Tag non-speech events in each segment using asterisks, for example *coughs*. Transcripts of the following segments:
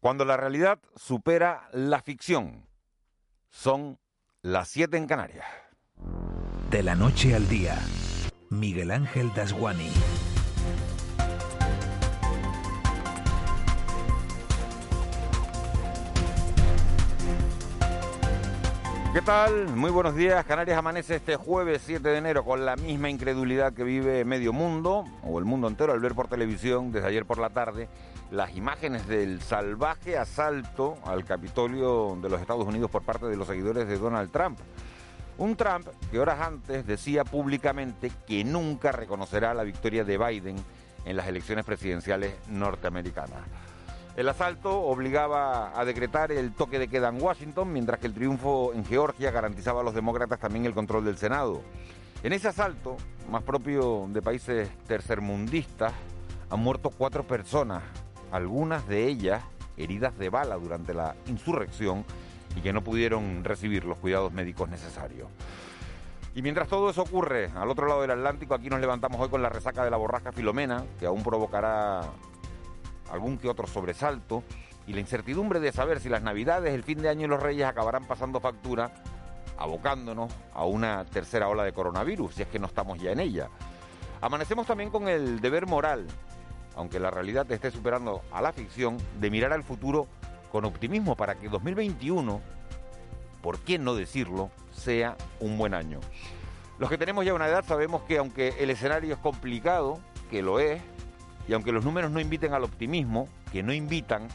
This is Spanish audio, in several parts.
Cuando la realidad supera la ficción, son las 7 en Canarias. De la noche al día, Miguel Ángel Dasguani. ¿Qué tal? Muy buenos días. Canarias amanece este jueves 7 de enero con la misma incredulidad que vive medio mundo, o el mundo entero, al ver por televisión desde ayer por la tarde las imágenes del salvaje asalto al Capitolio de los Estados Unidos por parte de los seguidores de Donald Trump. Un Trump que horas antes decía públicamente que nunca reconocerá la victoria de Biden en las elecciones presidenciales norteamericanas. El asalto obligaba a decretar el toque de queda en Washington, mientras que el triunfo en Georgia garantizaba a los demócratas también el control del Senado. En ese asalto, más propio de países tercermundistas, han muerto cuatro personas, algunas de ellas heridas de bala durante la insurrección y que no pudieron recibir los cuidados médicos necesarios. Y mientras todo eso ocurre al otro lado del Atlántico, aquí nos levantamos hoy con la resaca de la borrasca Filomena, que aún provocará algún que otro sobresalto, y la incertidumbre de saber si las Navidades, el fin de año y los Reyes acabarán pasando factura, abocándonos a una tercera ola de coronavirus, si es que no estamos ya en ella. Amanecemos también con el deber moral aunque la realidad esté superando a la ficción, de mirar al futuro con optimismo para que 2021, por qué no decirlo, sea un buen año. Los que tenemos ya una edad sabemos que aunque el escenario es complicado, que lo es, y aunque los números no inviten al optimismo, que no invitan,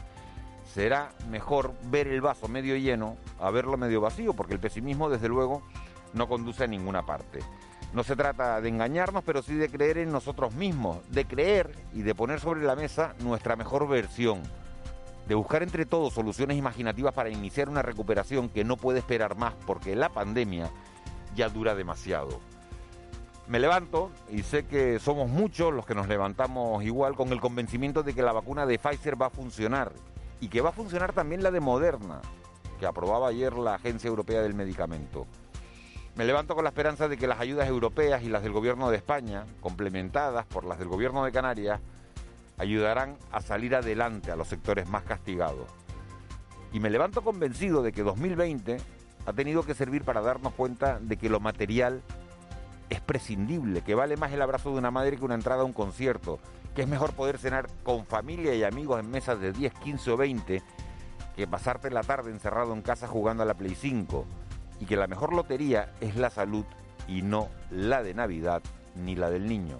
será mejor ver el vaso medio lleno a verlo medio vacío, porque el pesimismo desde luego no conduce a ninguna parte. No se trata de engañarnos, pero sí de creer en nosotros mismos, de creer y de poner sobre la mesa nuestra mejor versión, de buscar entre todos soluciones imaginativas para iniciar una recuperación que no puede esperar más porque la pandemia ya dura demasiado. Me levanto y sé que somos muchos los que nos levantamos igual con el convencimiento de que la vacuna de Pfizer va a funcionar y que va a funcionar también la de Moderna, que aprobaba ayer la Agencia Europea del Medicamento. Me levanto con la esperanza de que las ayudas europeas y las del Gobierno de España, complementadas por las del Gobierno de Canarias, ayudarán a salir adelante a los sectores más castigados. Y me levanto convencido de que 2020 ha tenido que servir para darnos cuenta de que lo material es prescindible, que vale más el abrazo de una madre que una entrada a un concierto, que es mejor poder cenar con familia y amigos en mesas de 10, 15 o 20 que pasarte la tarde encerrado en casa jugando a la Play 5 y que la mejor lotería es la salud y no la de Navidad ni la del niño.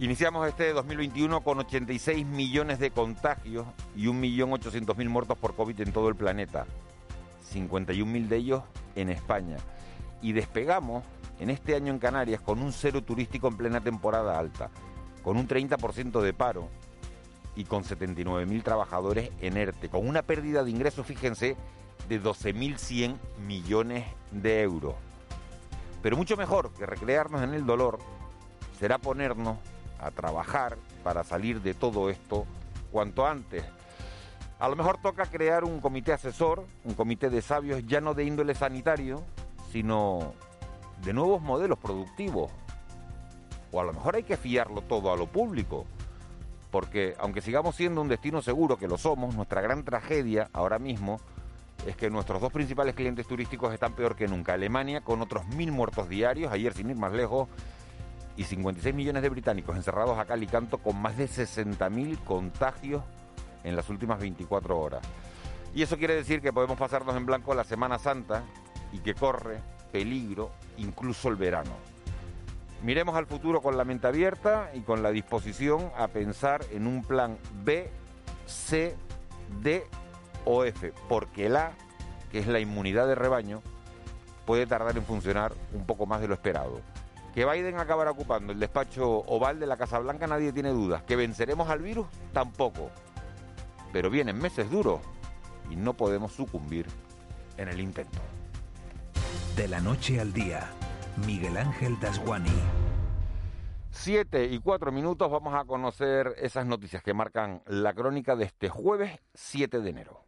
Iniciamos este 2021 con 86 millones de contagios y 1.800.000 muertos por COVID en todo el planeta, 51.000 de ellos en España. Y despegamos en este año en Canarias con un cero turístico en plena temporada alta, con un 30% de paro y con 79.000 trabajadores en ERTE, con una pérdida de ingresos, fíjense, de 12.100 millones de euros. Pero mucho mejor que recrearnos en el dolor será ponernos a trabajar para salir de todo esto cuanto antes. A lo mejor toca crear un comité asesor, un comité de sabios ya no de índole sanitario, sino de nuevos modelos productivos. O a lo mejor hay que fiarlo todo a lo público, porque aunque sigamos siendo un destino seguro, que lo somos, nuestra gran tragedia ahora mismo es que nuestros dos principales clientes turísticos están peor que nunca. Alemania con otros mil muertos diarios, ayer sin ir más lejos, y 56 millones de británicos encerrados acá y canto con más de 60.000 contagios en las últimas 24 horas. Y eso quiere decir que podemos pasarnos en blanco la Semana Santa y que corre peligro incluso el verano. Miremos al futuro con la mente abierta y con la disposición a pensar en un plan B, C, D o F, porque la, que es la inmunidad de rebaño, puede tardar en funcionar un poco más de lo esperado. Que Biden acabará ocupando el despacho oval de la Casa Blanca nadie tiene dudas. Que venceremos al virus tampoco. pero vienen meses duros y no podemos sucumbir en el intento. De la noche al día, Miguel Ángel Dasguani. Siete y cuatro minutos vamos a conocer esas noticias que marcan la crónica de este jueves 7 de enero.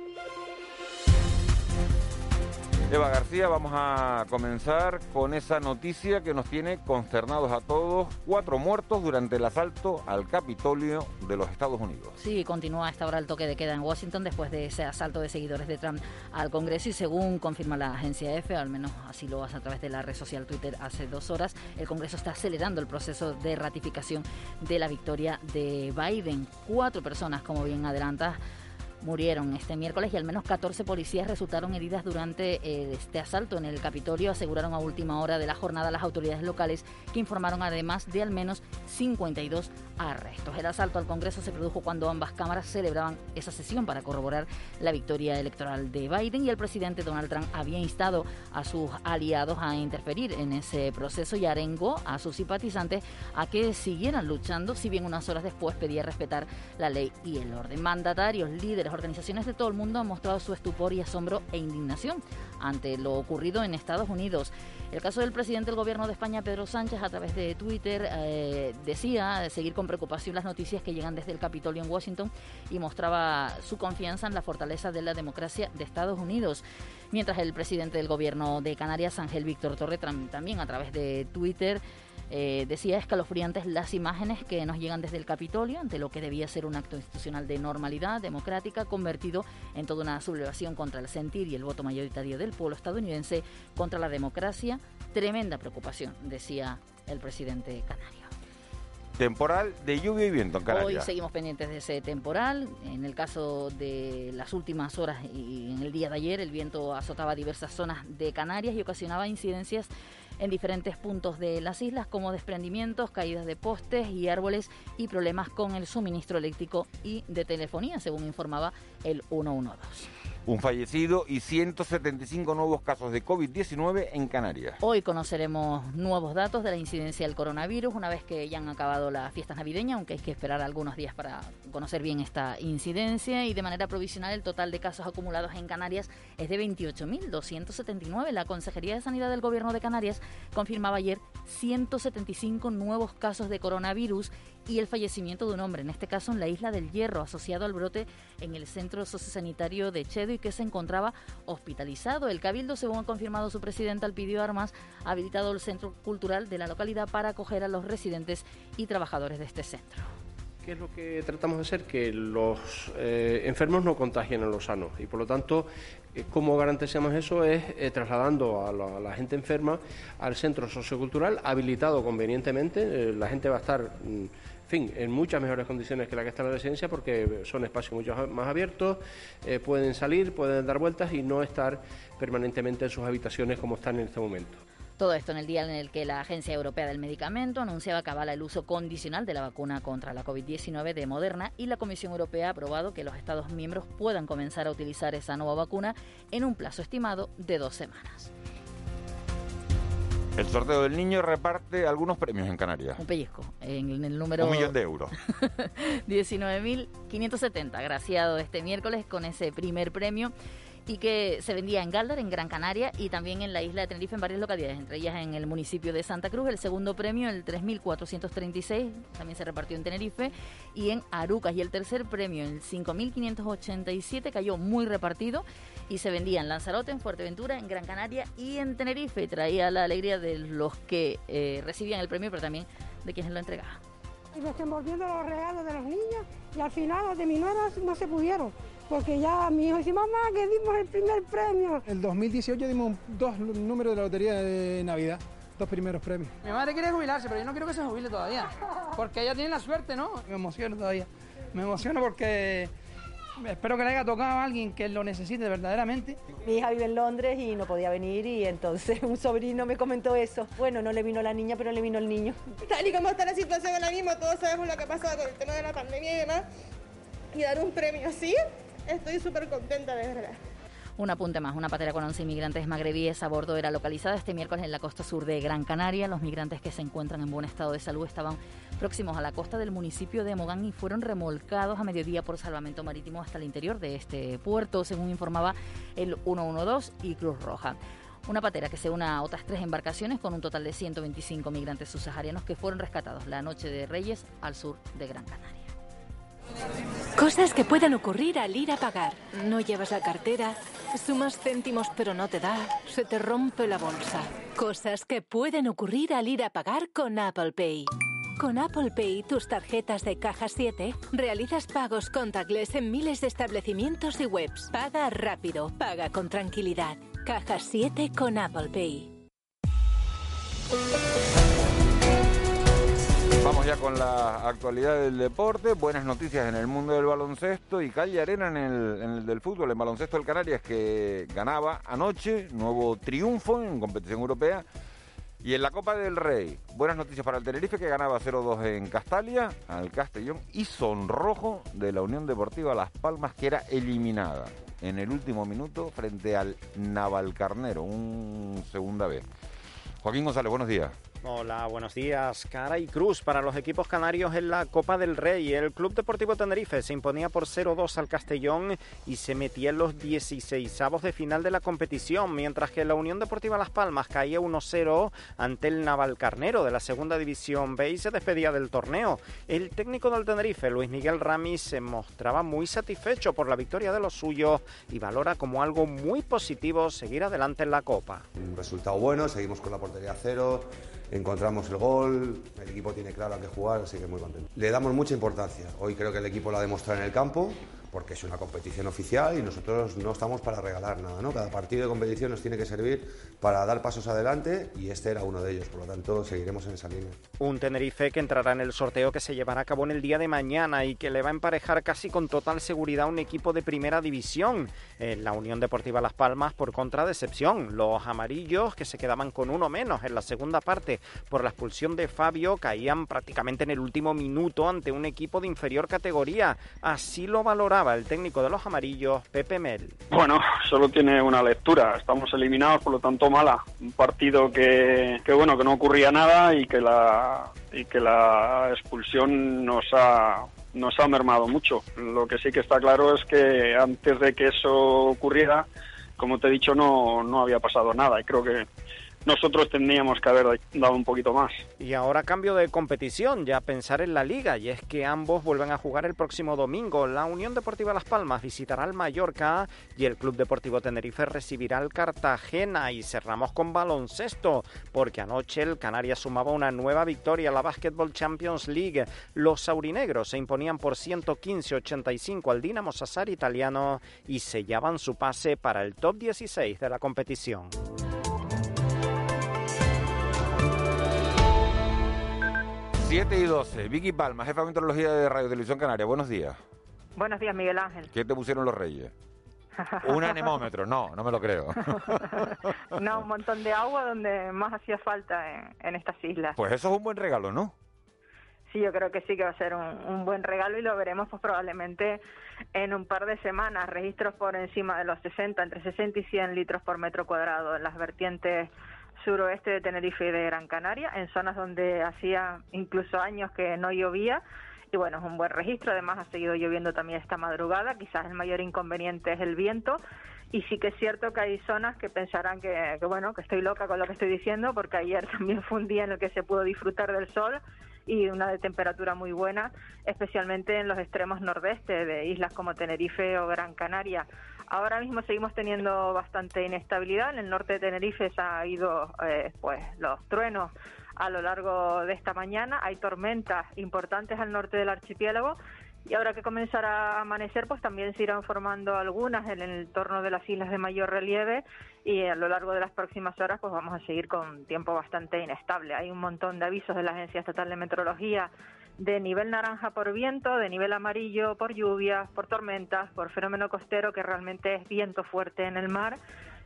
Eva García, vamos a comenzar con esa noticia que nos tiene consternados a todos. Cuatro muertos durante el asalto al Capitolio de los Estados Unidos. Sí, continúa esta hora el toque de queda en Washington después de ese asalto de seguidores de Trump al Congreso y según confirma la agencia EFE, al menos así lo hace a través de la red social Twitter hace dos horas, el Congreso está acelerando el proceso de ratificación de la victoria de Biden. Cuatro personas, como bien adelanta, murieron este miércoles y al menos 14 policías resultaron heridas durante eh, este asalto en el Capitolio, aseguraron a última hora de la jornada las autoridades locales que informaron además de al menos 52 arrestos. El asalto al Congreso se produjo cuando ambas cámaras celebraban esa sesión para corroborar la victoria electoral de Biden y el presidente Donald Trump había instado a sus aliados a interferir en ese proceso y arengó a sus simpatizantes a que siguieran luchando, si bien unas horas después pedía respetar la ley y el orden. Mandatarios, líderes, organizaciones de todo el mundo han mostrado su estupor y asombro e indignación ante lo ocurrido en Estados Unidos. El caso del presidente del gobierno de España, Pedro Sánchez, a través de Twitter, eh, decía seguir con preocupación las noticias que llegan desde el Capitolio en Washington y mostraba su confianza en la fortaleza de la democracia de Estados Unidos. Mientras el presidente del gobierno de Canarias, Ángel Víctor Torre, también a través de Twitter, eh, decía escalofriantes las imágenes que nos llegan desde el Capitolio ante lo que debía ser un acto institucional de normalidad democrática convertido en toda una sublevación contra el sentir y el voto mayoritario del pueblo estadounidense contra la democracia. Tremenda preocupación, decía el presidente canario. Temporal de lluvia y viento en Canarias. Hoy seguimos pendientes de ese temporal. En el caso de las últimas horas y en el día de ayer, el viento azotaba diversas zonas de Canarias y ocasionaba incidencias en diferentes puntos de las islas como desprendimientos, caídas de postes y árboles y problemas con el suministro eléctrico y de telefonía, según informaba el 112 un fallecido y 175 nuevos casos de COVID-19 en Canarias. Hoy conoceremos nuevos datos de la incidencia del coronavirus una vez que ya han acabado las fiestas navideñas, aunque hay que esperar algunos días para conocer bien esta incidencia y de manera provisional el total de casos acumulados en Canarias es de 28.279. La Consejería de Sanidad del Gobierno de Canarias confirmaba ayer 175 nuevos casos de coronavirus y el fallecimiento de un hombre, en este caso en la isla del Hierro, asociado al brote en el centro sociosanitario de Chedo y que se encontraba hospitalizado. El Cabildo, según ha confirmado su presidenta Alpidio Armas, ha habilitado el centro cultural de la localidad para acoger a los residentes y trabajadores de este centro. ¿Qué es lo que tratamos de hacer? Que los eh, enfermos no contagien a los sanos y por lo tanto, eh, ¿cómo garantizamos eso? Es eh, trasladando a la, gente enferma al centro sociocultural habilitado convenientemente. la gente va a estar. Mm, fin, en muchas mejores condiciones que la que está en la residencia porque son espacios mucho más abiertos, eh, pueden salir, pueden dar vueltas y no estar permanentemente en sus habitaciones como están en este momento. Todo esto en el día en el que la Agencia Europea del Medicamento anunciaba que avala el uso condicional de la vacuna contra la COVID-19 de Moderna y la Comisión Europea ha aprobado que los Estados miembros puedan comenzar a utilizar esa nueva vacuna en un plazo estimado de dos semanas. El sorteo del niño reparte algunos premios en Canarias. Un pellizco, en el número... Un millón de euros. *laughs* 19.570, graciado este miércoles con ese primer premio y que se vendía en Galdar, en Gran Canaria, y también en la isla de Tenerife, en varias localidades, entre ellas en el municipio de Santa Cruz. El segundo premio, el 3.436, también se repartió en Tenerife, y en Arucas. Y el tercer premio, el 5.587, cayó muy repartido y se vendía en Lanzarote, en Fuerteventura, en Gran Canaria y en Tenerife. Traía la alegría de los que eh, recibían el premio, pero también de quienes lo entregaban. Y desenvolviendo los regalos de los niños y al final los de mi nuera no se pudieron porque ya mi hijo dice, mamá, que dimos el primer premio. El 2018 dimos dos números de la lotería de Navidad, dos primeros premios. Mi madre quiere jubilarse, pero yo no quiero que se jubile todavía, porque ella tiene la suerte, ¿no? Me emociono todavía, me emociono porque espero que le haya tocado a alguien que lo necesite verdaderamente. Mi hija vive en Londres y no podía venir y entonces *laughs* un sobrino me comentó eso. Bueno, no le vino la niña, pero le vino el niño. Tal y como está la situación ahora mismo, todos sabemos lo que ha pasado con el tema de la pandemia y demás. Y dar un premio así, estoy súper contenta de verdad. Un apunte más, una patera con 11 inmigrantes magrebíes a bordo era localizada este miércoles en la costa sur de Gran Canaria. Los migrantes que se encuentran en buen estado de salud estaban próximos a la costa del municipio de Mogán y fueron remolcados a mediodía por salvamento marítimo hasta el interior de este puerto, según informaba el 112 y Cruz Roja. Una patera que se una a otras tres embarcaciones con un total de 125 migrantes subsaharianos que fueron rescatados la noche de Reyes al sur de Gran Canaria. Cosas que pueden ocurrir al ir a pagar. No llevas la cartera, sumas céntimos pero no te da, se te rompe la bolsa. Cosas que pueden ocurrir al ir a pagar con Apple Pay. Con Apple Pay, tus tarjetas de caja 7, realizas pagos contactless en miles de establecimientos y webs. Paga rápido, paga con tranquilidad. Caja 7 con Apple Pay. Vamos ya con la actualidad del deporte, buenas noticias en el mundo del baloncesto y calle arena en el, del fútbol, en baloncesto del Canarias que ganaba anoche, nuevo triunfo en competición europea. Y en la Copa del Rey, buenas noticias para el Tenerife que ganaba 0-2 en Castalia, al Castellón y sonrojo de la Unión Deportiva Las Palmas que era eliminada en el último minuto frente al Navalcarnero, un segunda vez. Joaquín González, buenos días. Hola, buenos días. Cara y cruz para los equipos canarios en la Copa del Rey. El Club Deportivo Tenerife se imponía por 0-2 al Castellón y se metía en los 16avos de final de la competición, mientras que la Unión Deportiva Las Palmas caía 1-0 ante el Navalcarnero de la Segunda División B y se despedía del torneo. El técnico del Tenerife, Luis Miguel Ramis, se mostraba muy satisfecho por la victoria de los suyos y valora como algo muy positivo seguir adelante en la Copa. Un resultado bueno, seguimos con la portería cero encontramos el gol, el equipo tiene claro a qué jugar, así que muy contento. Le damos mucha importancia. Hoy creo que el equipo lo ha demostrado en el campo, porque es una competición oficial y nosotros no estamos para regalar nada, ¿no? Cada partido de competición nos tiene que servir para dar pasos adelante y este era uno de ellos, por lo tanto seguiremos en esa línea. Un Tenerife que entrará en el sorteo que se llevará a cabo en el día de mañana y que le va a emparejar casi con total seguridad un equipo de primera división. En la Unión Deportiva Las Palmas, por contra decepción, los amarillos que se quedaban con uno menos en la segunda parte por la expulsión de Fabio caían prácticamente en el último minuto ante un equipo de inferior categoría. Así lo valoraba el técnico de los amarillos, Pepe Mel. Bueno, solo tiene una lectura. Estamos eliminados, por lo tanto mala. Un partido que, que bueno, que no ocurría nada y que la y que la expulsión nos ha nos ha mermado mucho. Lo que sí que está claro es que antes de que eso ocurriera, como te he dicho, no, no había pasado nada. Y creo que nosotros tendríamos que haber dado un poquito más. Y ahora cambio de competición, ya pensar en la liga, y es que ambos vuelven a jugar el próximo domingo. La Unión Deportiva Las Palmas visitará al Mallorca y el Club Deportivo Tenerife recibirá al Cartagena. Y cerramos con baloncesto, porque anoche el Canarias sumaba una nueva victoria a la Basketball Champions League. Los saurinegros se imponían por 115-85 al Dinamo Sassari italiano y sellaban su pase para el top 16 de la competición. 7 y 12. Vicky Palma, jefa de meteorología de Radio Televisión Canaria. Buenos días. Buenos días, Miguel Ángel. ¿Qué te pusieron los reyes? *laughs* Un anemómetro, no, no me lo creo. *laughs* no, un montón de agua donde más hacía falta en, en, estas islas. Pues eso es un buen regalo, ¿no? Sí, yo creo que sí que va a ser un, un, buen regalo y lo veremos pues probablemente en un par de semanas. Registros por encima de los 60, entre 60 y 100 litros por metro cuadrado en las vertientes suroeste de Tenerife y de Gran Canaria, en zonas donde hacía incluso años que no llovía. Y bueno, es un buen registro. Además, ha seguido lloviendo también esta madrugada. Quizás el mayor inconveniente es el viento. Y sí que es cierto que hay zonas que pensarán que, que, bueno, que estoy loca con lo que estoy diciendo, porque ayer *laughs* también fue un día en el que se pudo disfrutar del sol y una de temperatura muy buena, especialmente en los extremos nordeste de islas como Tenerife o Gran Canaria. Ahora mismo seguimos teniendo bastante inestabilidad. En el norte de Tenerife se ha ido eh, pues los truenos a lo largo de esta mañana. Hay tormentas importantes al norte del archipiélago. Y ahora que comenzará a amanecer, pues también se irán formando algunas en el entorno de las islas de mayor relieve y a lo largo de las próximas horas pues vamos a seguir con tiempo bastante inestable. Hay un montón de avisos de la Agencia Estatal de Meteorología de nivel naranja por viento, de nivel amarillo por lluvias, por tormentas, por fenómeno costero que realmente es viento fuerte en el mar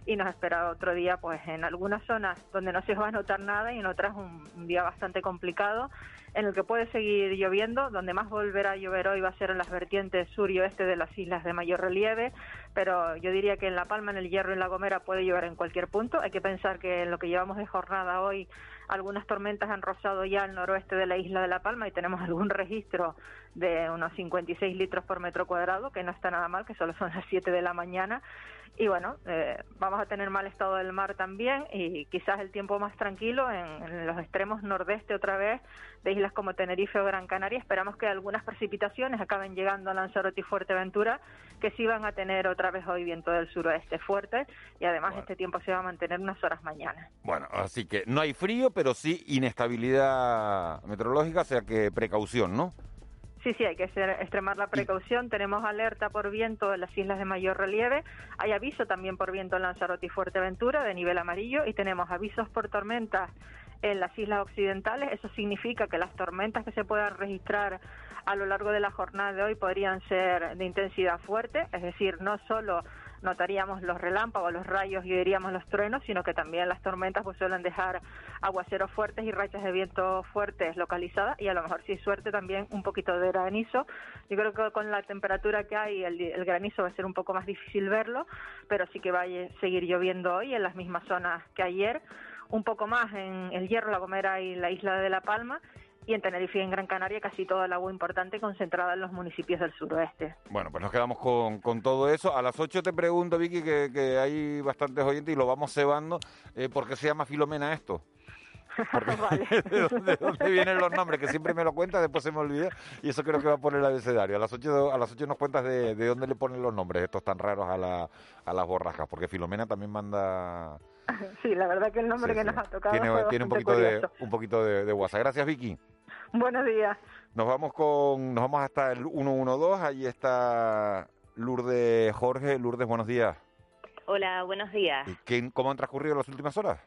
y nos espera otro día pues en algunas zonas donde no se va a notar nada y en otras un, día bastante complicado en el que puede seguir lloviendo. Donde más volverá a llover hoy va a ser en las vertientes sur y oeste de las islas de mayor relieve, pero yo diría que en La Palma, en el Hierro y en La Gomera puede llover en cualquier punto. Hay que pensar que en lo que llevamos de jornada hoy algunas tormentas han rozado ya el noroeste de la isla de La Palma y tenemos algún registro de unos 56 litros por metro cuadrado, que no está nada mal, que solo son las 7 de la mañana. Y bueno, eh, vamos a tener mal estado del mar también y quizás el tiempo más tranquilo en, en, los extremos nordeste otra vez de islas como Tenerife o Gran Canaria. Esperamos que algunas precipitaciones acaben llegando a Lanzarote y Fuerteventura, que sí van a tener otra vez hoy viento del suroeste fuerte y además bueno. este tiempo se va a mantener unas horas mañana. Bueno, así que no hay frío, pero sí inestabilidad meteorológica, o sea que precaución, ¿no? Sí, sí, hay que extremar la precaución. Tenemos alerta por viento en las islas de mayor relieve. Hay aviso también por viento en Lanzarote y Fuerteventura de nivel amarillo y tenemos avisos por tormentas en las islas occidentales. Eso significa que las tormentas que se puedan registrar a lo largo de la jornada de hoy podrían ser de intensidad fuerte, es decir, no solo notaríamos los relámpagos, los rayos y diríamos los truenos, sino que también las tormentas pues suelen dejar aguaceros fuertes y rachas de viento fuertes localizadas. Y a lo mejor si hay suerte también un poquito de granizo. Yo creo que con la temperatura que hay el, el granizo va a ser un poco más difícil verlo, pero sí que va a seguir lloviendo hoy en las mismas zonas que ayer, un poco más en el Hierro, La Gomera y la isla de La Palma y en Tenerife y en Gran Canaria casi toda el agua importante concentrada en los municipios del suroeste. Bueno, pues nos quedamos con, con todo eso. A las 8 te pregunto, Vicky, que, que hay bastantes oyentes y lo vamos cebando. Eh, ¿Por qué se llama Filomena esto? *laughs* *laughs* vale. ¿De, dónde, ¿De dónde vienen los nombres? Que siempre me lo cuentas, después se me olvida. Y eso creo que va a poner el abecedario. A las 8, a las 8 nos cuentas de, de dónde le ponen los nombres estos tan raros a, la, a las borrascas. Porque Filomena también manda... Sí, la verdad que el nombre Sí, que sí. nos ha tocado Tiene, tiene un poquito de, un poquito de, de WhatsApp. Gracias, Vicky. Buenos días. Nos vamos con, nos vamos hasta el 112. Ahí está Lourdes Jorge. Lourdes, buenos días. Hola, buenos días. ¿Qué, ¿Cómo han transcurrido las últimas horas?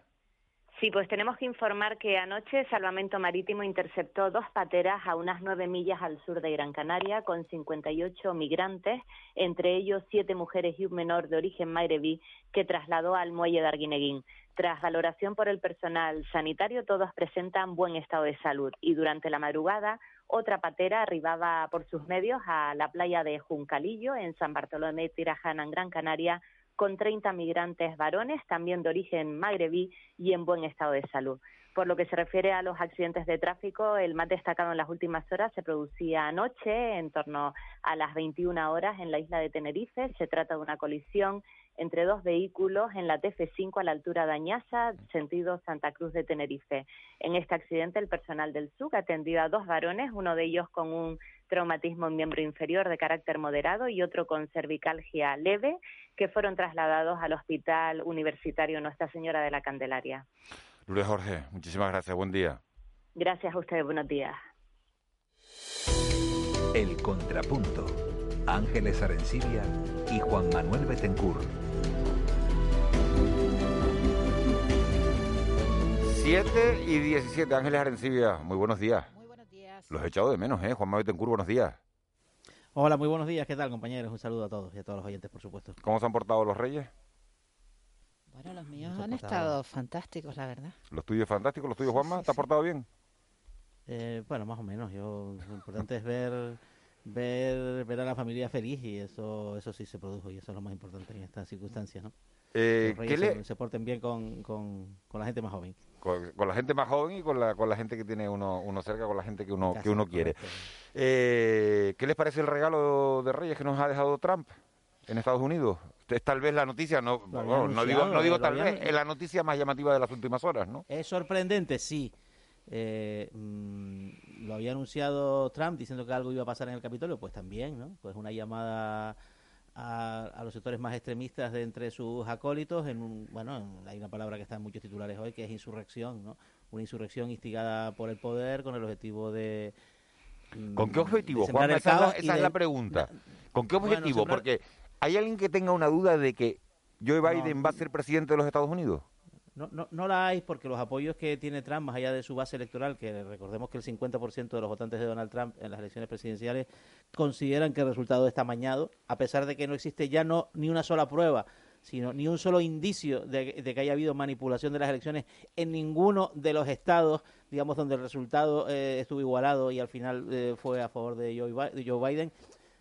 Sí, pues tenemos que informar que anoche Salvamento Marítimo interceptó dos pateras a unas nueve millas al sur de Gran Canaria con 58 migrantes, entre ellos siete mujeres y un menor de origen magrebí que trasladó al muelle de Arguineguín. Tras valoración por el personal sanitario, todos presentan buen estado de salud y durante la madrugada otra patera arribaba por sus medios a la playa de Juncalillo en San Bartolomé Tirajana, en Gran Canaria, con 30 migrantes varones, también de origen magrebí y en buen estado de salud. Por lo que se refiere a los accidentes de tráfico, el más destacado en las últimas horas se producía anoche, en torno a las 21 horas, en la isla de Tenerife. Se trata de una colisión entre dos vehículos en la TF5 a la altura de Añasa, sentido Santa Cruz de Tenerife. En este accidente, el personal del SUC atendió a dos varones, uno de ellos con un traumatismo en miembro inferior de carácter moderado y otro con cervicalgia leve, que fueron trasladados al Hospital Universitario Nuestra Señora de la Candelaria. Lourdes Jorge, muchísimas gracias. Buen día. Gracias a ustedes, buenos días. El Contrapunto. Ángeles Arencibia y Juan Manuel Betancourt. 7 y 17, Ángeles Arencibia, muy buenos días. Muy buenos días. Los he echado de menos, ¿eh? Juan Manuel Betancourt, buenos días. Hola, muy buenos días. ¿Qué tal, compañeros? Un saludo a todos y a todos los oyentes, por supuesto. ¿Cómo se han portado los reyes? Bueno, los míos han estado fantásticos, la verdad. ¿Los tuyos fantásticos? ¿Los tuyos, Juanma? ¿Te has portado bien? Eh, bueno, más o menos. Yo, lo importante es ver, ver, ver a la familia feliz y eso, eso sí se produjo y eso es lo más importante en estas circunstancias, ¿no? Eh, Los ¿qué reyes le- se, se porten bien con, con, con la gente más joven. Con, con la gente más joven y con la, con la gente que tiene uno, uno cerca, con la gente que uno, Casi, que uno quiere. Eh, ¿Qué les parece el regalo de Reyes que nos ha dejado Trump en Estados Unidos? Es tal vez la noticia, no, bueno, no digo, no digo tal vez, es la noticia más llamativa de las últimas horas, ¿no? Es sorprendente, sí. Eh, mm, lo había anunciado Trump diciendo que algo iba a pasar en el Capitolio, pues también, ¿no? Pues una llamada a, a los sectores más extremistas de entre sus acólitos, en un, bueno, en- hay una palabra que está en muchos titulares hoy, que es insurrección, ¿no? Una insurrección instigada por el poder con el objetivo de... mm, ¿Con qué objetivo, el Esa, es la, esa es la pregunta. ¿Con qué Bueno, objetivo? sembrar- Porque ¿hay alguien que tenga una duda de que Joe Biden va a ser presidente de los Estados Unidos? No, no, no la hay porque los apoyos que tiene Trump, más allá de su base electoral, que recordemos que el 50% de los votantes de Donald Trump en las elecciones presidenciales consideran que el resultado está amañado, a pesar de que no existe ya no ni una sola prueba sino ni un solo indicio de, que haya habido manipulación de las elecciones en ninguno de los estados, digamos, donde el resultado eh, estuvo igualado y al final eh, fue a favor de Joe, Bi- de Joe Biden.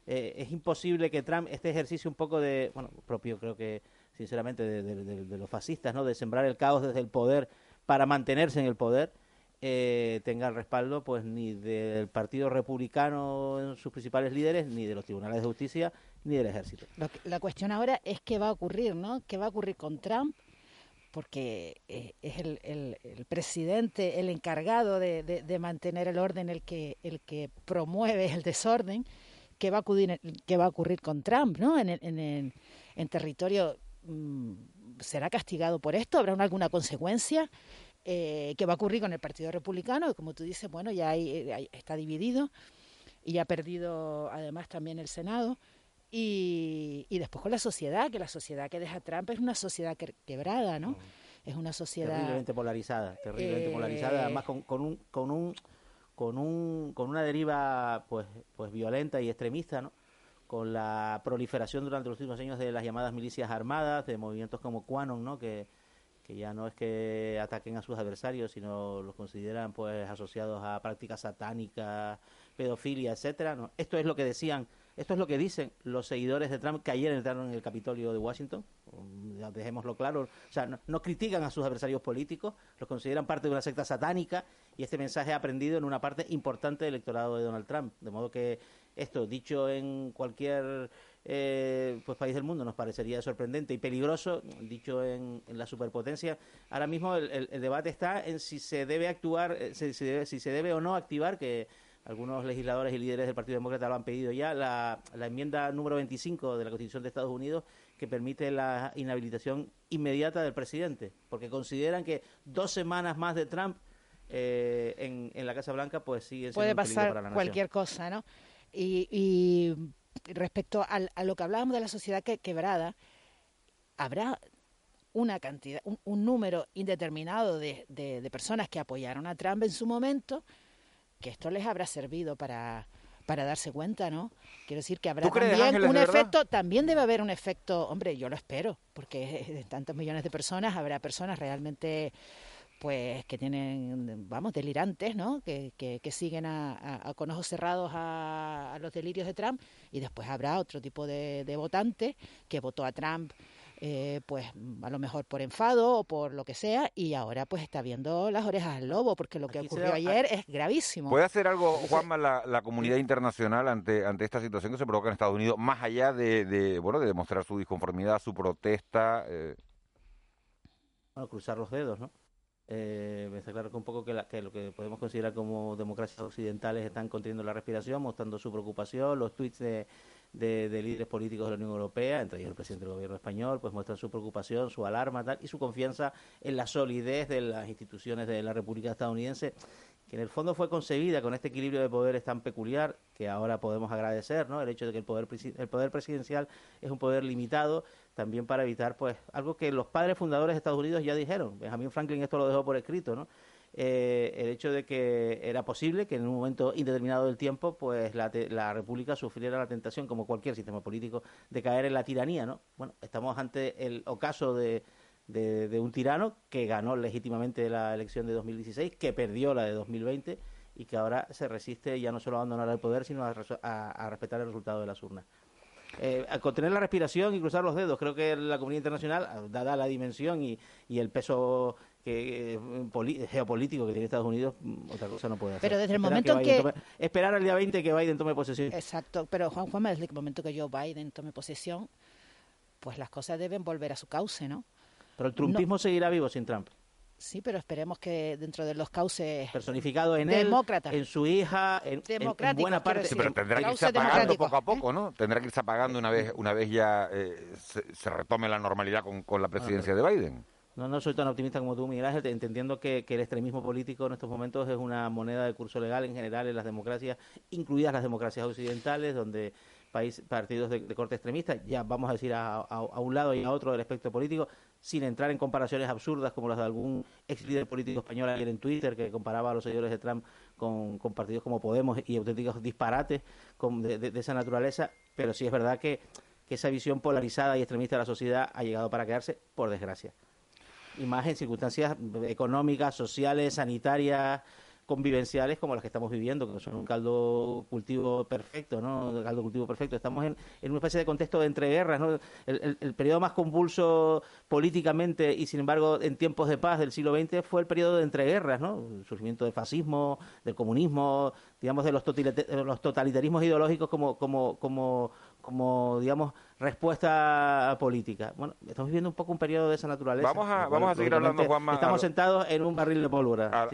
Eh, es imposible que Trump, este ejercicio un poco de, bueno, propio creo que, sinceramente, de, los fascistas, ¿no? De sembrar el caos desde el poder para mantenerse en el poder, eh, tenga el respaldo, pues, ni del Partido Republicano en sus principales líderes, ni de los tribunales de justicia, ni del ejército. La cuestión ahora es qué va a ocurrir, ¿no? ¿Qué va a ocurrir con Trump? Porque eh, es el, presidente el encargado de, de- de mantener el orden, el que, el que promueve el desorden. ¿Qué va a ocurrir, qué va a ocurrir con Trump, ¿no? En, territorio será castigado por esto, habrá una- alguna consecuencia. Eh, ¿Qué va a ocurrir con el Partido Republicano? Como tú dices, bueno, ya hay- hay- está dividido y ya ha perdido además también el Senado. Y, y después con la sociedad, que la sociedad que deja Trump es una sociedad que- quebrada, ¿no? Es una sociedad... terriblemente polarizada, terriblemente Eh, polarizada, además con, con un con un con un con una deriva pues pues violenta y extremista, ¿no? Con la proliferación durante los últimos años de las llamadas milicias armadas, de movimientos como QAnon, ¿no? Que que ya no es que ataquen a sus adversarios, sino los consideran pues asociados a prácticas satánicas, pedofilia, etcétera. ¿no? Esto es lo que decían, esto es lo que dicen los seguidores de Trump que ayer entraron en el Capitolio de Washington. Ya Dejémoslo claro, o sea, no, no critican a sus adversarios políticos, los consideran parte de una secta satánica y este mensaje ha aprendido en una parte importante del electorado de Donald Trump, de modo que esto dicho en cualquier eh, pues país del mundo nos parecería sorprendente y peligroso, dicho en, en la superpotencia. Ahora mismo el, el- el debate está en si se debe actuar, eh, si, si debe, si se debe o no activar, que algunos legisladores y líderes del Partido Demócrata lo han pedido ya, la, la enmienda número 25 de la Constitución de Estados Unidos que permite la inhabilitación inmediata del presidente, porque consideran que dos semanas más de Trump eh, en, en la Casa Blanca pues sigue siendo puede un peligro pasar para la nación. cualquier cosa, ¿no? Y, y respecto al- a lo que hablábamos de la sociedad que, quebrada, habrá una cantidad, un, un número indeterminado de, de- de personas que apoyaron a Trump en su momento, que esto les habrá servido para para darse cuenta, ¿no? Quiero decir que habrá ¿Tú crees, también Ángeles, un efecto, también debe haber un efecto, hombre, yo lo espero, porque de tantos millones de personas habrá personas realmente pues que tienen, vamos, delirantes, ¿no? Que, que, que siguen a, a- a- con ojos cerrados a, a los delirios de Trump y después habrá otro tipo de, de votante que votó a Trump, eh, pues a lo mejor por enfado o por lo que sea y ahora pues está viendo las orejas al lobo porque lo que Aquí ocurrió da- ayer es gravísimo. ¿Puede hacer algo, Juanma, la, la comunidad internacional ante, ante esta situación que se provoca en Estados Unidos, más allá de, de, bueno, de demostrar su disconformidad, su protesta? eh, bueno, cruzar los dedos, ¿no? Eh, está claro que un poco que, la- que lo que podemos considerar como democracias occidentales están conteniendo la respiración, mostrando su preocupación, los tweets de, de- de líderes políticos de la Unión Europea, entre ellos el presidente del gobierno español, pues muestran su preocupación, su alarma tal, y su confianza en la solidez de las instituciones de la República estadounidense, que en el fondo fue concebida con este equilibrio de poderes tan peculiar que ahora podemos agradecer, ¿no? El hecho de que el poder, el poder presidencial es un poder limitado, también para evitar, pues, algo que los padres fundadores de Estados Unidos ya dijeron. Benjamin Franklin esto lo dejó por escrito, ¿no? Eh, el hecho de que era posible que en un momento indeterminado del tiempo, pues, la, te- la República sufriera la tentación, como cualquier sistema político, de caer en la tiranía, ¿no? Bueno, estamos ante el ocaso de, de, un tirano que ganó legítimamente la elección de 2016, que perdió la de 2020 y que ahora se resiste ya no solo a abandonar el poder, sino a- a respetar el resultado de las urnas. Eh, a contener la respiración y cruzar los dedos, creo que la comunidad internacional, dada la dimensión y, y el peso que, eh, geopolítico que tiene Estados Unidos, mm, otra cosa no puede hacer. Pero desde el momento que- tome- esperar al día 20 que Biden tome posesión. Exacto, pero Juan Juanma, desde el momento que Joe Biden tome posesión, pues las cosas deben volver a su cauce, ¿no? Pero el trumpismo No. seguirá vivo sin Trump. Sí, pero esperemos que dentro de los cauces Personificado en él, demócratas, en su hija, en, buena parte. decir. Sí, pero tendrá que irse apagando poco a poco, ¿no? Tendrá que irse apagando una vez, una vez ya eh, se, se retome la normalidad con, con la presidencia de Biden. No, no soy tan optimista como tú, Miguel Ángel, entendiendo que, que el extremismo político en estos momentos es una moneda de curso legal en general en las democracias, incluidas las democracias occidentales, donde país, partidos de, corte extremista, ya vamos a decir a, un lado y a otro del espectro político, sin entrar en comparaciones absurdas como las de algún ex líder político español ayer en Twitter, que comparaba a los seguidores de Trump con, partidos como Podemos y auténticos disparates de, esa naturaleza, pero sí es verdad que que esa visión polarizada y extremista de la sociedad ha llegado para quedarse, por desgracia. Y circunstancias económicas, sociales, sanitarias, convivenciales como las que estamos viviendo, que son un caldo cultivo perfecto, ¿no? Caldo cultivo perfecto. Estamos en, una especie de contexto de entreguerras, ¿no? El, periodo más convulso políticamente y, sin embargo, en tiempos de paz del siglo XX fue el periodo de entreguerras, ¿no? El surgimiento del fascismo, del comunismo, digamos, de los, totalitarismos ideológicos como, como, como, como, digamos, respuesta política. Bueno, estamos viviendo un poco un periodo de esa naturaleza. Vamos a, vamos a seguir hablando, Juanma. Estamos sentados en un barril de pólvora.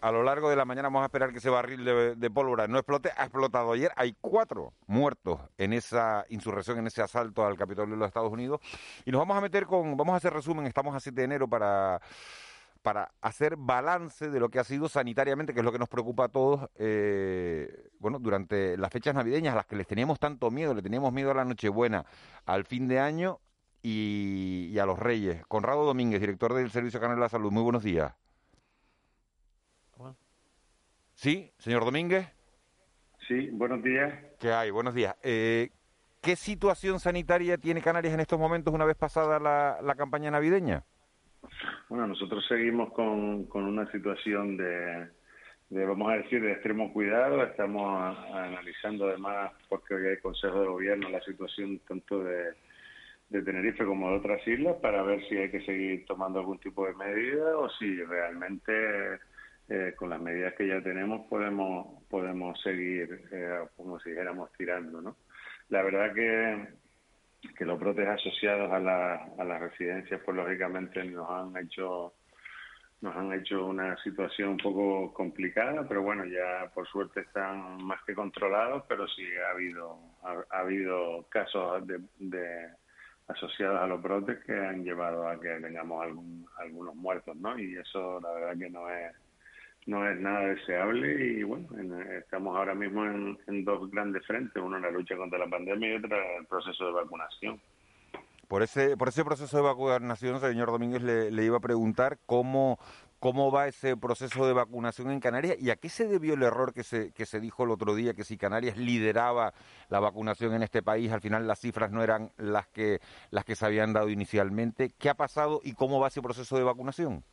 A, lo largo de la mañana vamos a esperar que ese barril de, pólvora no explote. Ha explotado ayer. Hay cuatro muertos en esa insurrección, en ese asalto al Capitolio de los Estados Unidos. Y nos vamos a meter con, vamos a hacer resumen, estamos a 7 de enero para para hacer balance de lo que ha sido sanitariamente, que es lo que nos preocupa a todos, eh, bueno, durante las fechas navideñas, a las que les teníamos tanto miedo, le teníamos miedo a la Nochebuena, al fin de año y, a los Reyes. Conrado Domínguez, director del Servicio Canal de la Salud, muy buenos días. ¿Sí, señor Domínguez? Sí, buenos días. ¿Qué hay? Buenos días. Eh, ¿Qué situación sanitaria tiene Canarias en estos momentos una vez pasada la campaña navideña? Bueno, nosotros seguimos con, con una situación de, vamos a decir, de extremo cuidado. Estamos analizando además, porque hoy hay Consejo de Gobierno, la situación tanto de, de Tenerife como de otras islas para ver si hay que seguir tomando algún tipo de medida o si realmente eh, con las medidas que ya tenemos podemos podemos seguir, eh, como si dijéramos, tirando. ¿no? La verdad que que los brotes asociados a, la, a las residencias, pues lógicamente nos han hecho nos han hecho una situación un poco complicada, pero bueno, ya por suerte están más que controlados, pero sí ha habido ha, habido casos de, de, asociados a los brotes que han llevado a que tengamos algún, algunos muertos, ¿no? Y eso la verdad que no es no es nada deseable y bueno, estamos ahora mismo en, dos grandes frentes, uno en la lucha contra la pandemia y otro en el proceso de vacunación. Por ese, por ese proceso de vacunación, señor Domínguez, le, iba a preguntar cómo, cómo va ese proceso de vacunación en Canarias y a qué se debió el error que se, que se dijo el otro día, que si Canarias lideraba la vacunación en este país, al final las cifras no eran las que, las que se habían dado inicialmente. ¿Qué ha pasado y cómo va ese proceso de vacunación?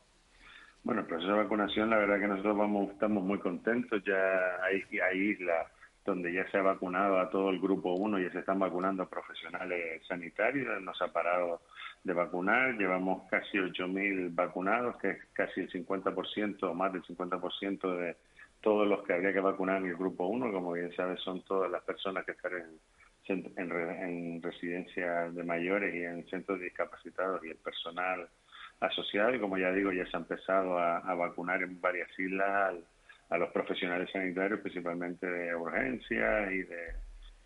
Bueno, el proceso de vacunación, la verdad que nosotros vamos, estamos muy contentos. Ya hay, hay islas donde ya se ha vacunado a todo el grupo 1, y se están vacunando profesionales sanitarios, no se ha parado de vacunar, llevamos casi 8.000 vacunados, que es casi el 50% o más del 50% de todos los que habría que vacunar en el grupo 1, como bien sabes, son todas las personas que están en, en, en residencias de mayores y en centros discapacitados y el personal asociado y como ya digo ya se ha empezado a, vacunar en varias islas a los profesionales sanitarios principalmente de urgencia y de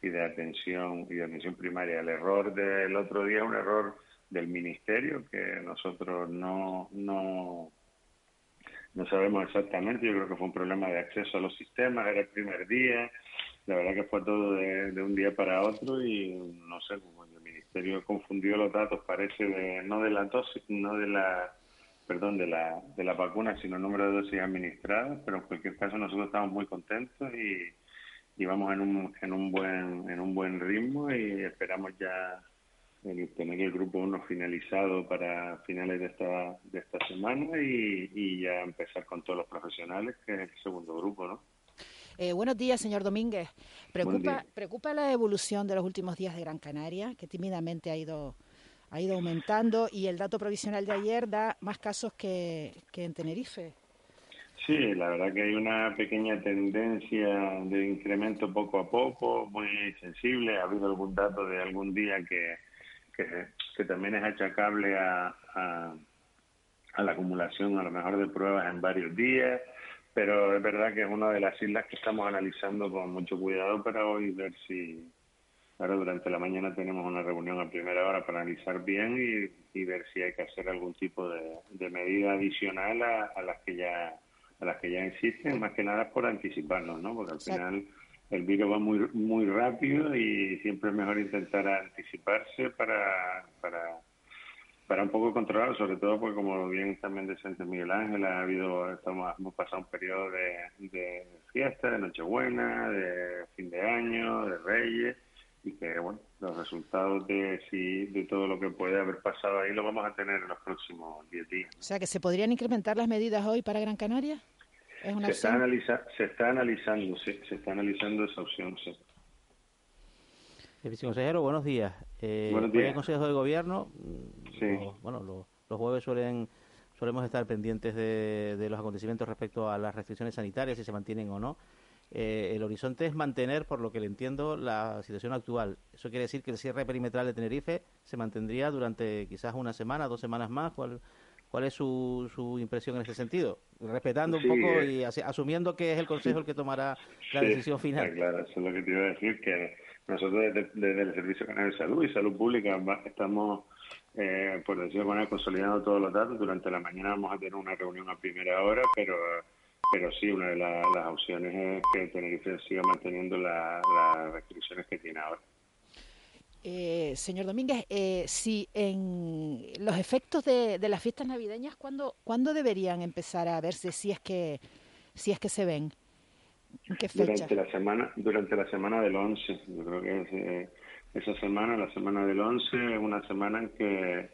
y de atención y de atención primaria. El error del otro día es un error del ministerio que nosotros no no no sabemos exactamente. Yo creo que fue un problema de acceso a los sistemas era el primer día. La verdad que fue todo de, de un día para otro y no sé cómo Ministerio confundió los datos, parece, de, no de la dosis, no de la, perdón, de la, de la vacuna, sino el número de dosis administradas, pero en cualquier caso nosotros estamos muy contentos y, y vamos en un, en un buen, en un buen ritmo y esperamos ya tener el grupo 1 finalizado para finales de esta, de esta semana y, y ya empezar con todos los profesionales, que es el segundo grupo, ¿no? Eh, buenos días, señor Domínguez. Preocupa, preocupa la evolución de los últimos días de Gran Canaria, que tímidamente ha ido ha ido aumentando y el dato provisional de ayer da más casos que, que en Tenerife. Sí, la verdad que hay una pequeña tendencia de incremento poco a poco, muy sensible. Ha habido algún dato de algún día que, que, también es achacable a, a la acumulación a lo mejor de pruebas en varios días pero es verdad que es una de las islas que estamos analizando con mucho cuidado para hoy ver si ahora durante la mañana tenemos una reunión a primera hora para analizar bien y, ver si hay que hacer algún tipo de, medida adicional a, las que ya a las que ya existen más que nada por anticiparnos no porque al final el virus va muy muy rápido y siempre es mejor intentar anticiparse para para para un poco controlar, sobre todo porque como bien también decía Miguel Ángel, ha habido, estamos, hemos pasado un periodo de, de fiesta, de Nochebuena, de fin de año, de Reyes, y que bueno los resultados de si de todo lo que puede haber pasado ahí lo vamos a tener en los próximos 10 días. O sea, que se podrían incrementar las medidas hoy para Gran Canaria. ¿Es una se, está analiza, se está analizando, sí, se está analizando esa opción, sí. El viceconsejero, buenos días. Eh, Buenos días. hay Consejo de Gobierno. Sí. los- bueno, los, los jueves suelen solemos estar pendientes de, de los acontecimientos respecto a las restricciones sanitarias, si se mantienen o no. Eh, el horizonte es mantener, por lo que le entiendo, la situación actual. Eso quiere decir que el cierre perimetral de Tenerife se mantendría durante quizás una semana, dos semanas más. ¿Cuál, cuál es su, su impresión en ese sentido? Respetando un poco eh, y asi- asumiendo que es el Consejo el que tomará la Sí, decisión final. está claro, eso es lo que te iba a decir, que nosotros desde, desde el Servicio Canario de Salud y Salud Pública estamos, eh, por decirlo de manera, consolidando todos los datos. Durante la mañana vamos a tener una reunión a primera hora, pero pero sí, una de la- las opciones es que Tenerife siga manteniendo la- las restricciones que tiene ahora. Eh, señor Domínguez, eh, si en los efectos de, de las fiestas navideñas, ¿cuándo, ¿cuándo deberían empezar a verse si es que si es que se ven? ¿En qué fecha? Durante la semana, durante la semana del 11, yo creo que es, eh, esa semana, la semana del 11, es una semana en que,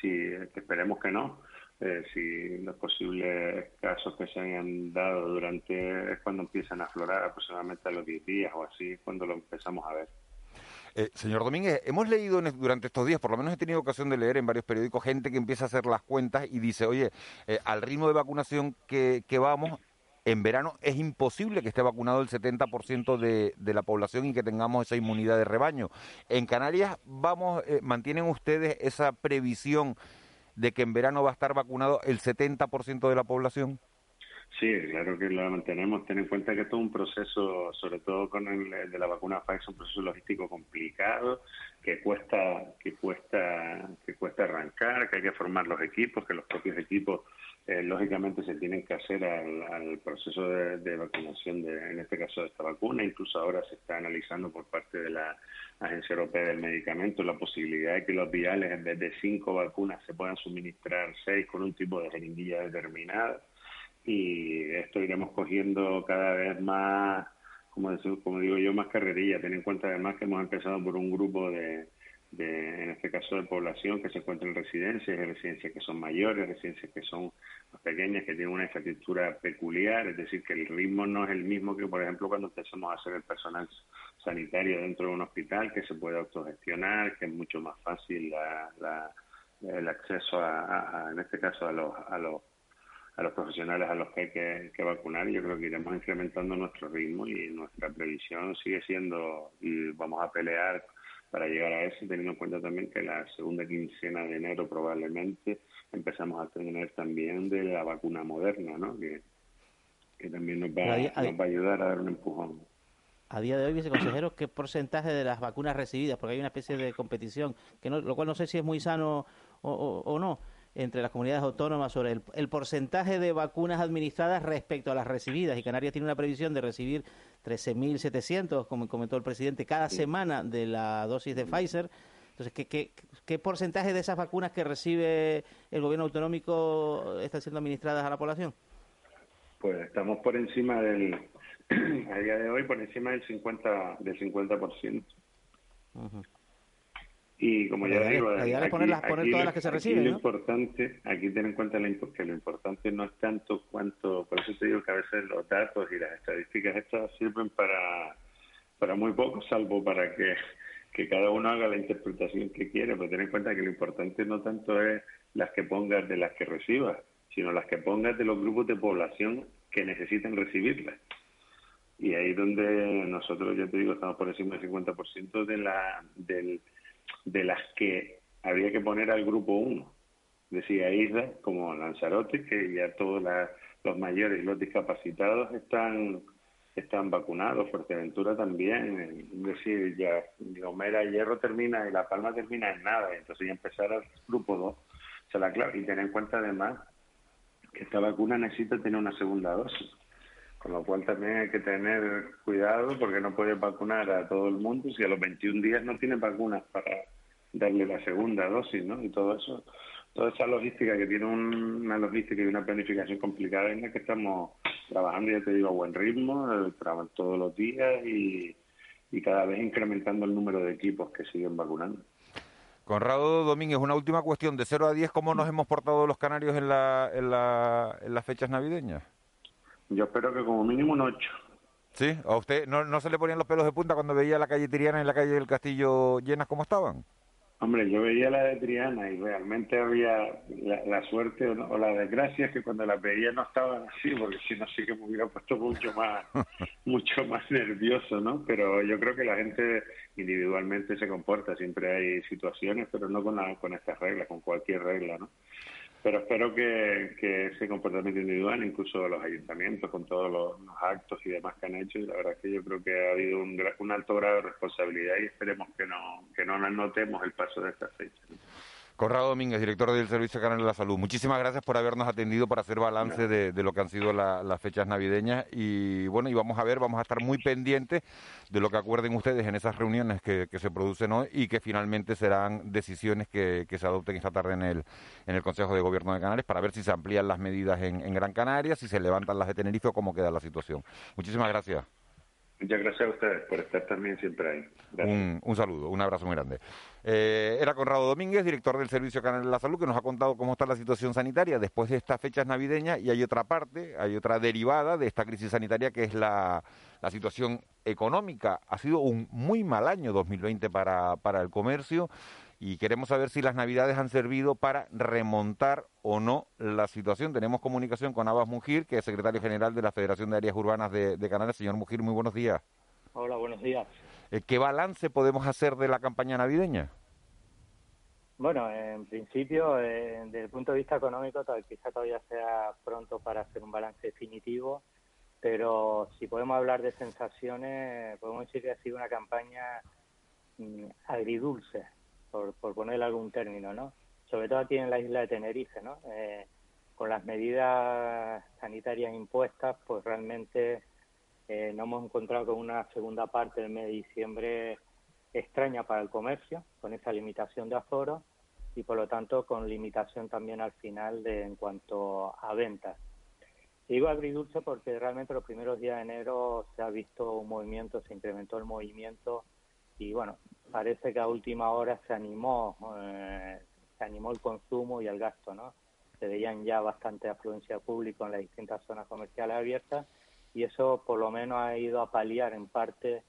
si esperemos que no, eh, si los posibles casos que se hayan dado durante, es cuando empiezan a aflorar aproximadamente a los 10 días o así, cuando lo empezamos a ver. Eh, señor Domínguez, hemos leído en- durante estos días, por lo menos he tenido ocasión de leer en varios periódicos, gente que empieza a hacer las cuentas y dice, oye, eh, al ritmo de vacunación que, que vamos, en verano es imposible que esté vacunado el 70% de, de la población y que tengamos esa inmunidad de rebaño. En Canarias, vamos, eh, ¿mantienen ustedes esa previsión de que en verano va a estar vacunado el 70% de la población? Sí, claro que lo mantenemos. Ten en cuenta que esto es un proceso, sobre todo con el de la vacuna Pfizer, un proceso logístico complicado, que cuesta, que cuesta, que cuesta arrancar, que hay que formar los equipos, que los propios equipos eh, lógicamente se tienen que hacer al, al proceso de, de vacunación de, en este caso de esta vacuna. Incluso ahora se está analizando por parte de la Agencia Europea del Medicamento la posibilidad de que los viales en vez de cinco vacunas se puedan suministrar seis con un tipo de jeringuilla determinada y esto iremos cogiendo cada vez más, como, decir- como digo yo, más carrerilla. Ten en cuenta además que hemos empezado por un grupo de, de, en este caso de población que se encuentra en residencias, hay residencias que son mayores, residencias que son más pequeñas, que tienen una infraestructura peculiar, es decir, que el ritmo no es el mismo que, por ejemplo, cuando empezamos a hacer el personal sanitario dentro de un hospital, que se puede autogestionar, que es mucho más fácil la, la- el acceso a, a- a, en este caso, a los, a los a los profesionales a los que hay que, que vacunar. Yo creo que iremos incrementando nuestro ritmo y nuestra previsión sigue siendo, y vamos a pelear para llegar a eso, teniendo en cuenta también que la segunda quincena de enero probablemente empezamos a tener también de la vacuna moderna, ¿no? que, que también nos va, ahí- nos va a ayudar a dar un empujón. A día de hoy, viceconsejero, ¿qué porcentaje de las vacunas recibidas? Porque hay una especie de competición, que no, lo cual no sé si es muy sano o, o- o no, entre las comunidades autónomas sobre el, el porcentaje de vacunas administradas respecto a las recibidas. Y Canarias tiene una previsión de recibir 13.700, como comentó el presidente, cada semana de la dosis de Pfizer. Entonces, ¿qué, qué, qué porcentaje de esas vacunas que recibe el gobierno autonómico están siendo administradas a la población? Pues estamos por encima del, *clears throat* a día de hoy, por encima del 50%. Del 50%. Y como ya digo, idea- la idea es aquí- ponerlas- poner aquí todas lo- las que se aquí reciben, lo ¿no? importante, aquí ten en cuenta la que lo importante no es tanto cuánto, por eso te digo que a veces los datos y las estadísticas estas sirven para, para muy poco, salvo para que, que cada uno haga la interpretación que quiere, pero ten en cuenta que lo importante no tanto es las que pongas de las que recibas, sino las que pongas de los grupos de población que necesiten recibirlas. Y ahí donde nosotros, ya te digo, estamos por encima del 50% de, la, del, de las que habría que poner al grupo 1. Decía islas como Lanzarote, que ya todos la- los mayores y los discapacitados están están vacunados, Fuerteventura también, es decir, ya Gomera, Hierro termina y La Palma termina en nada, entonces ya empezar al grupo 2. O sea, la clave, y tener en cuenta además que esta vacuna necesita tener una segunda dosis. Con lo cual también hay que tener cuidado porque no puedes vacunar a todo el mundo si a los 21 días no tienes vacunas para darle la segunda dosis, ¿no? Y todo eso, toda esa logística que tiene un- una logística y una planificación complicada en la que estamos trabajando, ya te digo, a buen ritmo, trabajan todos los días y, y cada vez incrementando el número de equipos que siguen vacunando. Conrado Domínguez, una última cuestión. De 0 a 10, ¿cómo nos hemos portado los canarios en, la, en, la, en las fechas navideñas? Yo espero que como mínimo un 8. ¿Sí? ¿A usted no, no se le ponían los pelos de punta cuando veía la calle Tiriana y la calle del Castillo llenas como estaban? Hombre, yo veía la de Triana y realmente había la, suerte o, la desgracia es que cuando la veía no estaban así, porque si no sí que me hubiera puesto mucho más, *laughs* mucho más nervioso, ¿no? Pero yo creo que la gente individualmente se comporta, siempre hay situaciones, pero no con, la, con estas reglas, con cualquier regla, ¿no? Pero espero que, ese comportamiento individual, incluso los ayuntamientos con todos los, actos y demás que han hecho, la verdad es que yo creo que ha habido un, un alto grado de responsabilidad y esperemos que no que no notemos el paso de esta fecha. Corrado Domínguez, director del Servicio Canal de la Salud. Muchísimas gracias por habernos atendido para hacer balance de, lo que han sido las fechas navideñas y bueno, y vamos a ver, vamos a estar muy pendientes de lo que acuerden ustedes en esas reuniones que, se producen hoy y que finalmente serán decisiones que, se adopten esta tarde en el, en el Consejo de Gobierno de Canarias para ver si se amplían las medidas en, en Gran Canaria, si se levantan las de Tenerife o cómo queda la situación. Muchísimas gracias. Muchas gracias a ustedes por estar también siempre ahí. Un, un, saludo, un abrazo muy grande. Eh, era Conrado Domínguez, director del Servicio Canal de la Salud, que nos ha contado cómo está la situación sanitaria después de estas fechas navideñas y hay otra parte, hay otra derivada de esta crisis sanitaria que es la, la situación económica. Ha sido un muy mal año 2020 para, para el comercio y queremos saber si las navidades han servido para remontar o no la situación. Tenemos comunicación con Abbas Mujir, que es secretario general de la Federación de Áreas Urbanas de, Canarias. Señor Mujir, muy buenos días. Hola, buenos días. Eh, ¿Qué balance podemos hacer de la campaña navideña? Bueno, en principio, eh, desde el punto de vista económico, quizá todavía sea pronto para hacer un balance definitivo, pero si podemos hablar de sensaciones, podemos decir que ha sido una campaña mm, agridulce, por, por ponerle algún término, ¿no? Sobre todo aquí en la isla de Tenerife, ¿no? Eh, con las medidas sanitarias impuestas, pues realmente eh, nos hemos encontrado con una segunda parte del mes de diciembre extraña para el comercio, con esa limitación de aforo y por lo tanto con limitación también al final de, en cuanto a ventas. digo agridulce porque realmente los primeros días de enero se ha visto un movimiento, se incrementó el movimiento y bueno, parece que a última hora se animó, eh, se animó el consumo y el gasto, ¿no? Se veían ya bastante afluencia pública en las distintas zonas comerciales abiertas y eso por lo menos ha ido a paliar en parte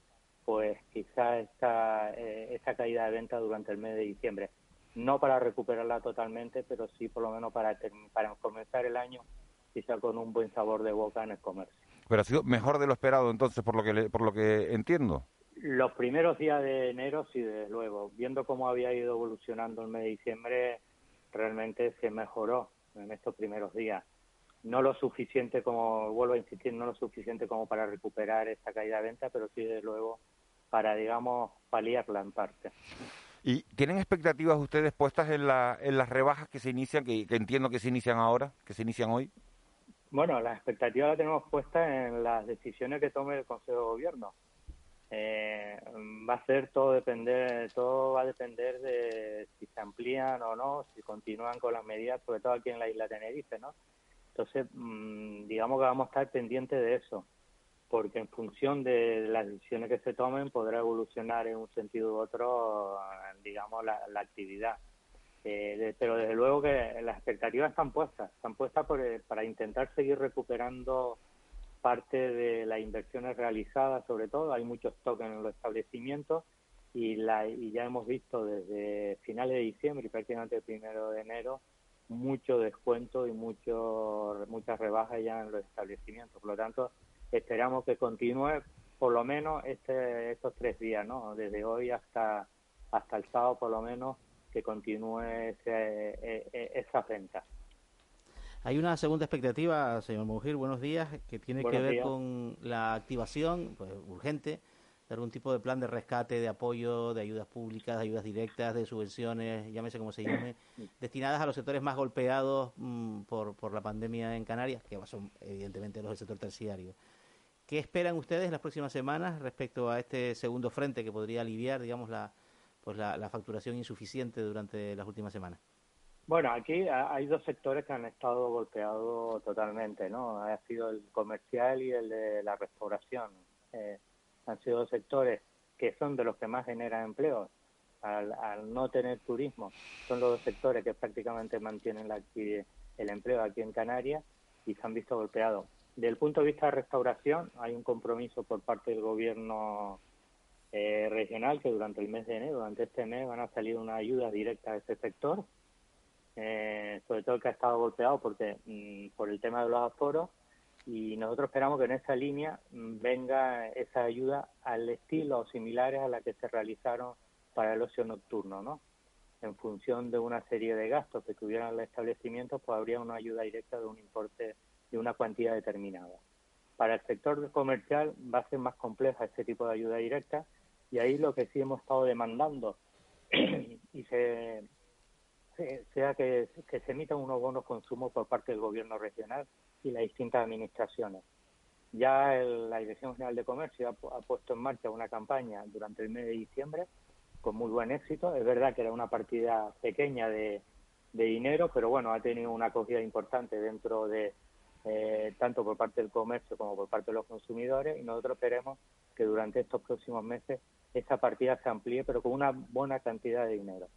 pues quizá esta, eh, esta caída de venta durante el mes de diciembre. No para recuperarla totalmente, pero sí por lo menos para, para comenzar el año quizá con un buen sabor de boca en el comercio. Pero ha sido mejor de lo esperado entonces, por lo que, por lo que entiendo. Los primeros días de enero, sí, desde luego. Viendo cómo había ido evolucionando el mes de diciembre, realmente se mejoró en estos primeros días. No lo suficiente como, vuelvo a insistir, no lo suficiente como para recuperar esta caída de venta, pero sí, desde luego, para, digamos, paliarla en parte. ¿Y tienen expectativas ustedes puestas en, la, en las rebajas que se inician, que, que entiendo que se inician ahora, que se inician hoy? Bueno, las expectativas las tenemos puestas en las decisiones que tome el Consejo de Gobierno eh, va a ser todo depender, todo va a depender de si se amplían o no, si continúan con las medidas, sobre todo aquí en la isla de Tenerife, ¿no? Entonces, mm, digamos que vamos a estar pendientes de eso, porque en función de las decisiones que se tomen podrá evolucionar en un sentido u otro, digamos, la, actividad. Eh, pero desde luego que las expectativas están puestas, están puestas para intentar seguir recuperando parte de las inversiones realizadas, sobre todo, hay muchos stock en los establecimientos y, la, y ya hemos visto desde finales de diciembre y prácticamente el primero de enero mucho descuento y mucho, muchas rebajas ya en los establecimientos. Por lo tanto, esperamos que continúe por lo menos este, estos tres días, ¿no? Desde hoy hasta, hasta el sábado, por lo menos, que continúe ese, e, e, esa venta. Hay una segunda expectativa, señor Mujir, buenos días, que tiene que ver con la activación pues, urgente de algún tipo de plan de rescate, de apoyo, de ayudas públicas, de ayudas directas, de subvenciones, llámese como se llame, *coughs* destinadas a los sectores más golpeados mm, por, por la pandemia en Canarias, que son evidentemente los del sector terciario. ¿Qué esperan ustedes en las próximas semanas respecto a este segundo frente que podría aliviar, digamos, la, pues la facturación insuficiente durante las últimas semanas? Bueno, aquí hay dos sectores que han estado golpeados totalmente, ¿no? Ha sido el comercial y el de la restauración. Eh, han sido dos sectores que son de los que más generan empleo, al, al no tener turismo, son los dos sectores que prácticamente mantienen la, el empleo aquí en Canarias y se han visto golpeados. Desde el punto de vista de restauración, hay un compromiso por parte del gobierno eh, regional que durante el mes de enero, durante este mes, van a salir una ayuda directa a este sector, eh, sobre todo el que ha estado golpeado porque mm, por el tema de los aforos y nosotros esperamos que en esa línea mm, venga esa ayuda al estilo o similares a la que se realizaron para el ocio nocturno, ¿no? En función de una serie de gastos que tuvieran los establecimientos, pues habría una ayuda directa de un importe de una cuantía determinada. Para el sector comercial va a ser más compleja este tipo de ayuda directa y ahí lo que sí hemos estado demandando *clears throat* y se, se- sea que, se emitan unos bonos consumo por parte del gobierno regional y las distintas administraciones. Ya el- la Dirección General de Comercio ha, ha puesto en marcha una campaña durante el mes de diciembre con muy buen éxito. Es verdad que era una partida pequeña de, de dinero, pero bueno, ha tenido una acogida importante dentro de eh, tanto por parte del comercio como por parte de los consumidores y nosotros queremos que durante estos próximos meses esa partida se amplíe, pero con una buena cantidad de dinero.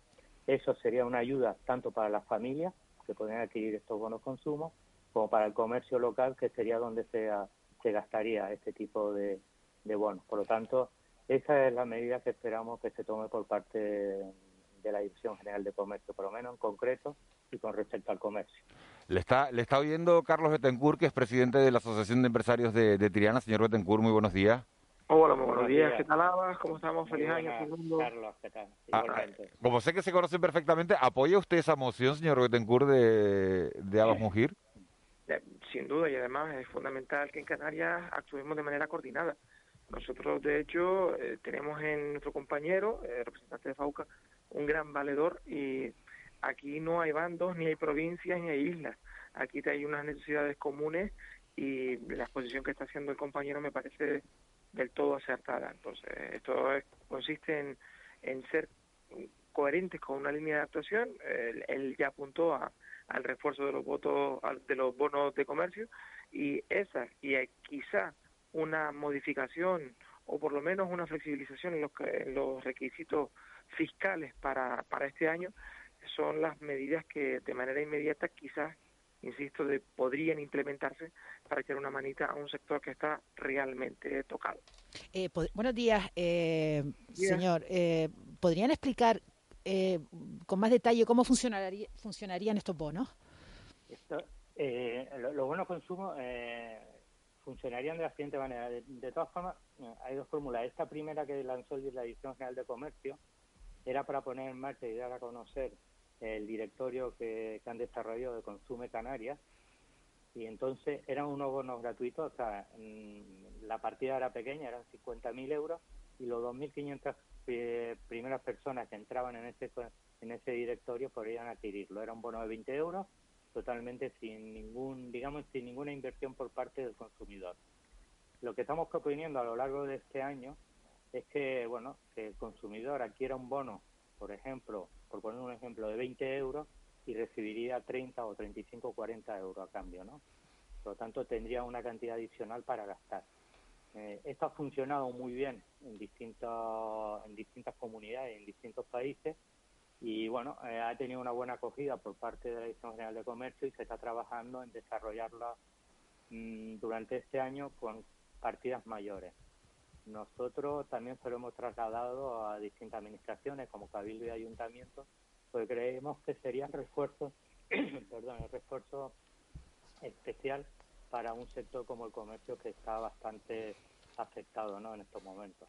Eso sería una ayuda tanto para las familias que podrían adquirir estos bonos consumo, como para el comercio local, que sería donde se, ah, se gastaría este tipo de, bonos. Por lo tanto, esa es la medida que esperamos que se tome por parte de la Dirección General de Comercio, por lo menos en concreto y con respecto al comercio. Le está, le está oyendo Carlos Betancourt, que es presidente de la Asociación de Empresarios de, de. Señor Betancourt, muy buenos días. Hola, muy buenos Buenos días. días. ¿Qué tal, Abbas? ¿Cómo estamos? Muy Feliz año a buenas, todo el mundo. Carlos, ¿qué tal? Ah, Igualmente. Como sé que se conocen perfectamente, ¿apoya usted esa moción, señor Betancourt, de, de Abbas Mujir? Sin duda, y además es fundamental que en Canarias actuemos de manera coordinada. Nosotros, de hecho, eh, tenemos en nuestro compañero, eh, representante de FAUCA, un gran valedor y aquí no hay bandos, ni hay provincias, ni hay islas. Aquí hay unas necesidades comunes y la exposición que está haciendo el compañero me parece del todo acertada. Entonces, esto es- consiste en, ser coherentes con una línea de actuación. Él, ya apuntó a, al refuerzo de los votos, de los bonos de comercio y esa y quizá una modificación o por lo menos una flexibilización en los, en los requisitos fiscales para, para este año son las medidas que de manera inmediata quizás insisto de podrían implementarse para echar una manita a un sector que está realmente tocado Eh, buenos días, eh, Días. señor. Eh, ¿Podrían explicar eh, con más detalle cómo funcionaría, funcionarían estos bonos? Esto, eh, lo- los buenos consumos eh, funcionarían de la siguiente manera. De, de todas formas, hay dos fórmulas. Esta primera que lanzó la Dirección General de Comercio era para poner en marcha y dar a conocer el directorio que, han desarrollado de Consume Canarias. Y entonces eran unos bonos gratuitos, o sea, mm, la partida era pequeña, eran 50.000 euros, y los 2.500 eh, primeras personas que entraban en ese, en ese directorio podrían adquirirlo. Era un bono de 20 euros, totalmente sin ningún, digamos, sin ninguna inversión por parte del consumidor. Lo que estamos proponiendo a lo largo de este año es que, bueno, que el consumidor adquiera un bono, por ejemplo, por poner un ejemplo, de 20 euros y recibiría 30 o 35 o 40 euros a cambio, ¿no? Por lo tanto, tendría una cantidad adicional para gastar. Eh, esto ha funcionado muy bien en, distintos, en distintas comunidades, en distintos países, y bueno, eh, ha tenido una buena acogida por parte de la Dirección General de Comercio y se está trabajando en desarrollarla mm, durante este año con partidas mayores. Nosotros también se lo hemos trasladado a distintas administraciones como Cabildo y Ayuntamiento, porque creemos que serían refuerzos, *clears throat* perdón, el refuerzo especial para un sector como el comercio que está bastante afectado ¿no? en estos momentos.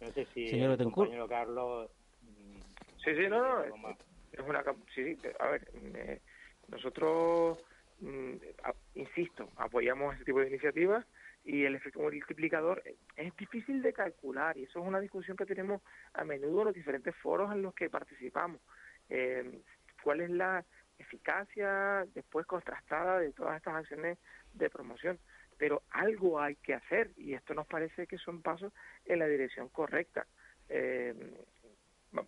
No sé si Señor el compañero Carlos... mm, Sí, sí, no, no, es una sí, sí, a ver, eh, nosotros mm, a- insisto, apoyamos ese tipo de iniciativas y el efecto multiplicador eh, es difícil de calcular y eso es una discusión que tenemos a menudo en los diferentes foros en los que participamos. Eh, ¿Cuál es la eficacia después contrastada de todas estas acciones de promoción? Pero algo hay que hacer y esto nos parece que son pasos en la dirección correcta. Eh, mm,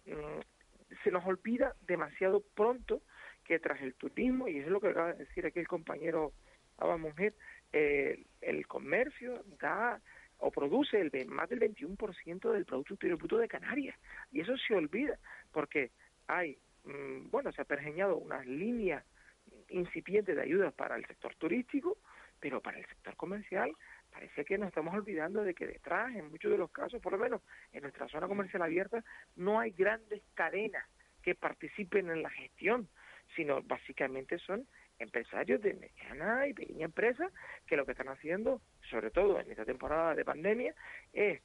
se nos olvida demasiado pronto que tras el turismo, y eso es lo que acaba de decir aquí el compañero Abba Mujer, eh, el comercio da o produce el, más del 21% del Producto Interior Bruto de Canarias. Y eso se olvida, porque hay, mm, bueno, se ha pergeñado unas líneas incipientes de ayudas para el sector turístico, pero para el sector comercial parece que nos estamos olvidando de que detrás, en muchos de los casos, por lo menos en nuestra zona comercial abierta, no hay grandes cadenas que participen en la gestión, sino básicamente son empresarios de mediana y pequeña empresa que lo que están haciendo, sobre todo en esta temporada de pandemia, es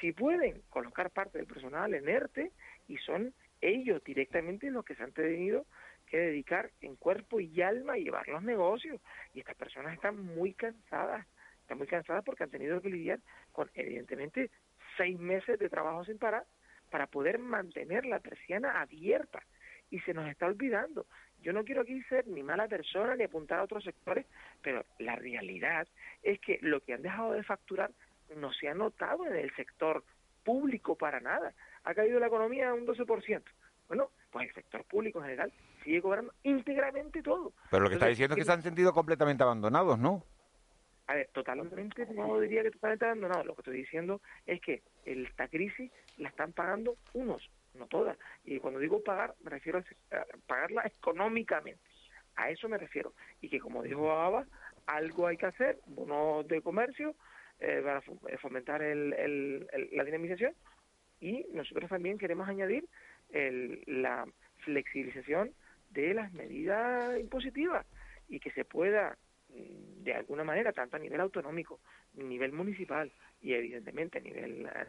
si pueden colocar parte del personal en ERTE y son ellos directamente los que se han tenido que dedicar en cuerpo y alma a llevar los negocios. Y estas personas están muy cansadas, están muy cansadas porque han tenido que lidiar con evidentemente seis meses de trabajo sin parar para poder mantener la persiana abierta. Y se nos está olvidando yo no quiero aquí ser ni mala persona ni apuntar a otros sectores, pero la realidad es que lo que han dejado de facturar no se ha notado en el sector público para nada. Ha caído la economía un 12%. Bueno, pues el sector público en general sigue cobrando íntegramente todo. Pero lo que está diciendo es que se han sentido completamente abandonados, ¿no? A ver, totalmente, no diría que totalmente abandonados. Lo que estoy diciendo es que esta crisis la están pagando unos, no todas. Y cuando digo pagar, me refiero a pagarla económicamente. A eso me refiero. Y que, como dijo Aba, algo hay que hacer, bonos de comercio, eh, para eh, fomentar el, la dinamización. Y nosotros también queremos añadir la flexibilización de las medidas impositivas y que se pueda mm, de alguna manera, tanto a nivel autonómico, nivel municipal y evidentemente a nivel eh,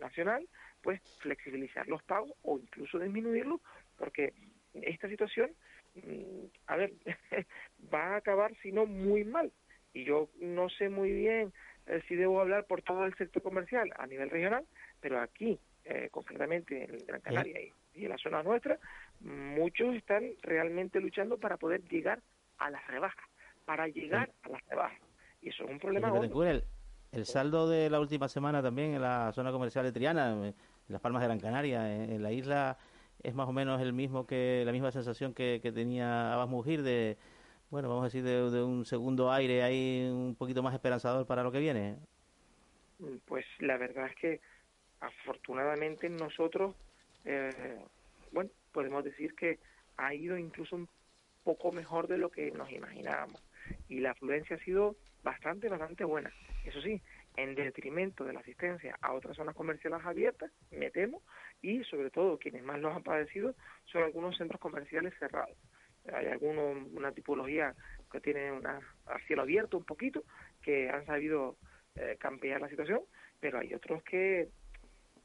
nacional, pues flexibilizar los pagos o incluso disminuirlos, porque esta situación, mm, a ver, *laughs* va a acabar si no muy mal. Y yo no sé muy bien eh, si debo hablar por todo el sector comercial a nivel regional, pero aquí, eh, concretamente en Gran Canaria y, en la zona nuestra, muchos están realmente luchando para poder llegar a las rebajas, para llegar a las rebajas. Y eso es un problema. El, el saldo de la última semana también en la zona comercial de Triana, las Palmas de Gran Canaria, en, la isla es más o menos el mismo que la misma sensación que, tenía Abbas Mujir de, bueno, vamos a decir, de, un segundo aire ahí un poquito más esperanzador para lo que viene. Pues la verdad es que afortunadamente nosotros, eh, bueno, podemos decir que ha ido incluso un poco mejor de lo que nos imaginábamos y la afluencia ha sido bastante, bastante buena. Eso sí, en detrimento de la asistencia a otras zonas comerciales abiertas, me temo, y sobre todo quienes más los han padecido son algunos centros comerciales cerrados. Hay algunos, una tipología que tiene una, cielo abierto un poquito, que han sabido eh, campear la situación, pero hay otros que,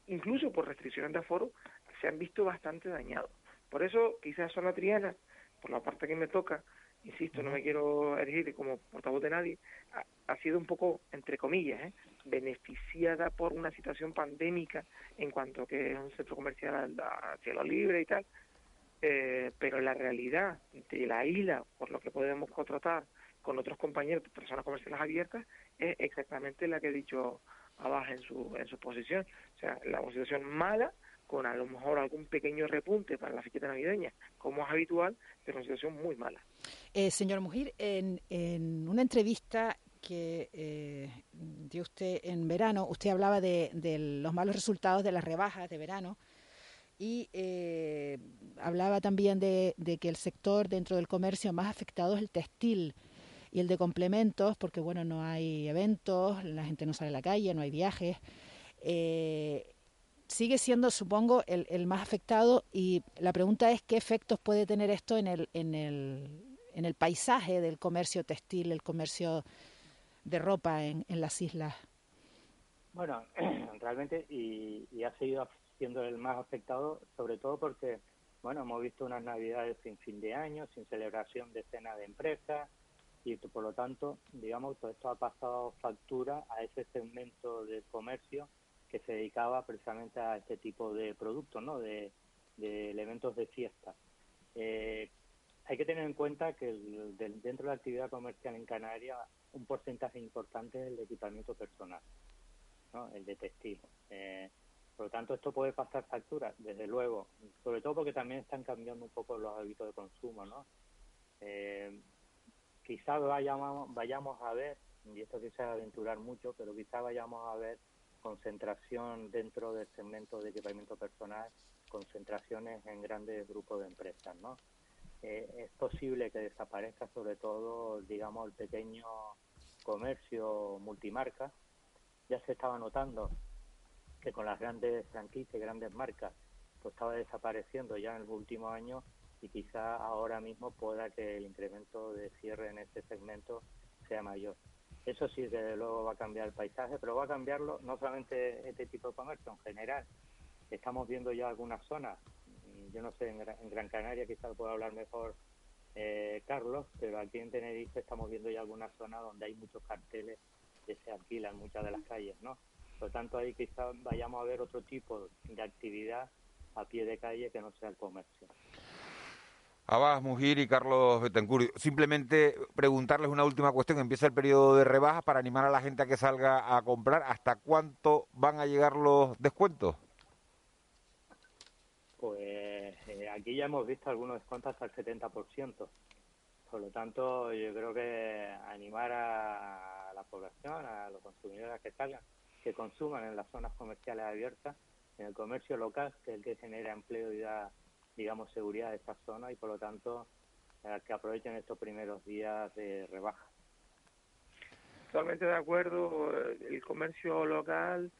incluso por restricciones de aforo, se han visto bastante dañados. Por eso, quizás zona triana, por la parte que me toca, insisto, no me quiero erigir como portavoz de nadie, ha, sido un poco, entre comillas, ¿eh? beneficiada por una situación pandémica en cuanto que es un centro comercial a, cielo libre y tal, eh, pero la realidad de la isla, por lo que podemos contratar con otros compañeros personas comerciales abiertas, es exactamente la que he dicho abajo en su, en su posición. O sea, la situación mala, con a lo mejor algún pequeño repunte para la fiesta navideña, como es habitual, pero una situación muy mala. Eh, señor Mujir, en, en una entrevista que eh, dio usted en verano, usted hablaba de, los malos resultados de las rebajas de verano y eh, hablaba también de, que el sector dentro del comercio más afectado es el textil y el de complementos, porque bueno, no hay eventos, la gente no sale a la calle, no hay viajes. Eh, sigue siendo, supongo, el, el, más afectado y la pregunta es qué efectos puede tener esto en el, en el, en el paisaje del comercio textil, el comercio de ropa en, en las islas. Bueno, *clears throat* realmente y, ha seguido siendo el más afectado, sobre todo porque, bueno, hemos visto unas navidades sin fin de año, sin celebración de cena de empresa y por lo tanto, digamos, todo esto ha pasado factura a ese segmento del comercio que se dedicaba precisamente a este tipo de productos, ¿no? De, elementos de fiesta. Eh, hay que tener en cuenta que dentro de la actividad comercial en Canarias un porcentaje importante es el equipamiento personal, ¿no? el de textil. Eh, por lo tanto, esto puede pasar factura, desde luego, sobre todo porque también están cambiando un poco los hábitos de consumo. ¿no? Eh, quizás vayamos, vayamos a ver y esto quizá aventurar mucho, pero quizá vayamos a ver concentración dentro del segmento de equipamiento personal, concentraciones en grandes grupos de empresas, ¿no? Eh, es posible que desaparezca sobre todo, digamos, el pequeño comercio multimarca. Ya se estaba notando que con las grandes franquicias, grandes marcas, pues estaba desapareciendo ya en el último año y quizá ahora mismo pueda que el incremento de cierre en este segmento sea mayor. Eso sí que luego va a cambiar el paisaje, pero va a cambiarlo no solamente este tipo de comercio, en general. Estamos viendo ya algunas zonas, yo no sé, en, Gran Canaria quizá lo pueda hablar mejor eh, Carlos, pero aquí en Tenerife estamos viendo ya algunas zonas donde hay muchos carteles que se alquilan muchas de las calles, ¿no? Por lo tanto, ahí quizá vayamos a ver otro tipo de actividad a pie de calle que no sea el comercio. Abbas Mujir y Carlos Betancourt. Simplemente preguntarles una última cuestión. Empieza el periodo de rebajas para animar a la gente a que salga a comprar. ¿Hasta cuánto van a llegar los descuentos? Pues eh, aquí ya hemos visto algunos descuentos hasta el 70%. Por lo tanto, yo creo que animar a la población, a los consumidores que salgan, que consuman en las zonas comerciales abiertas, en el comercio local, que es el que genera empleo y da digamos, seguridad de esta zona y por lo tanto eh, que aprovechen estos primeros días de rebaja. Totalmente de acuerdo, el comercio local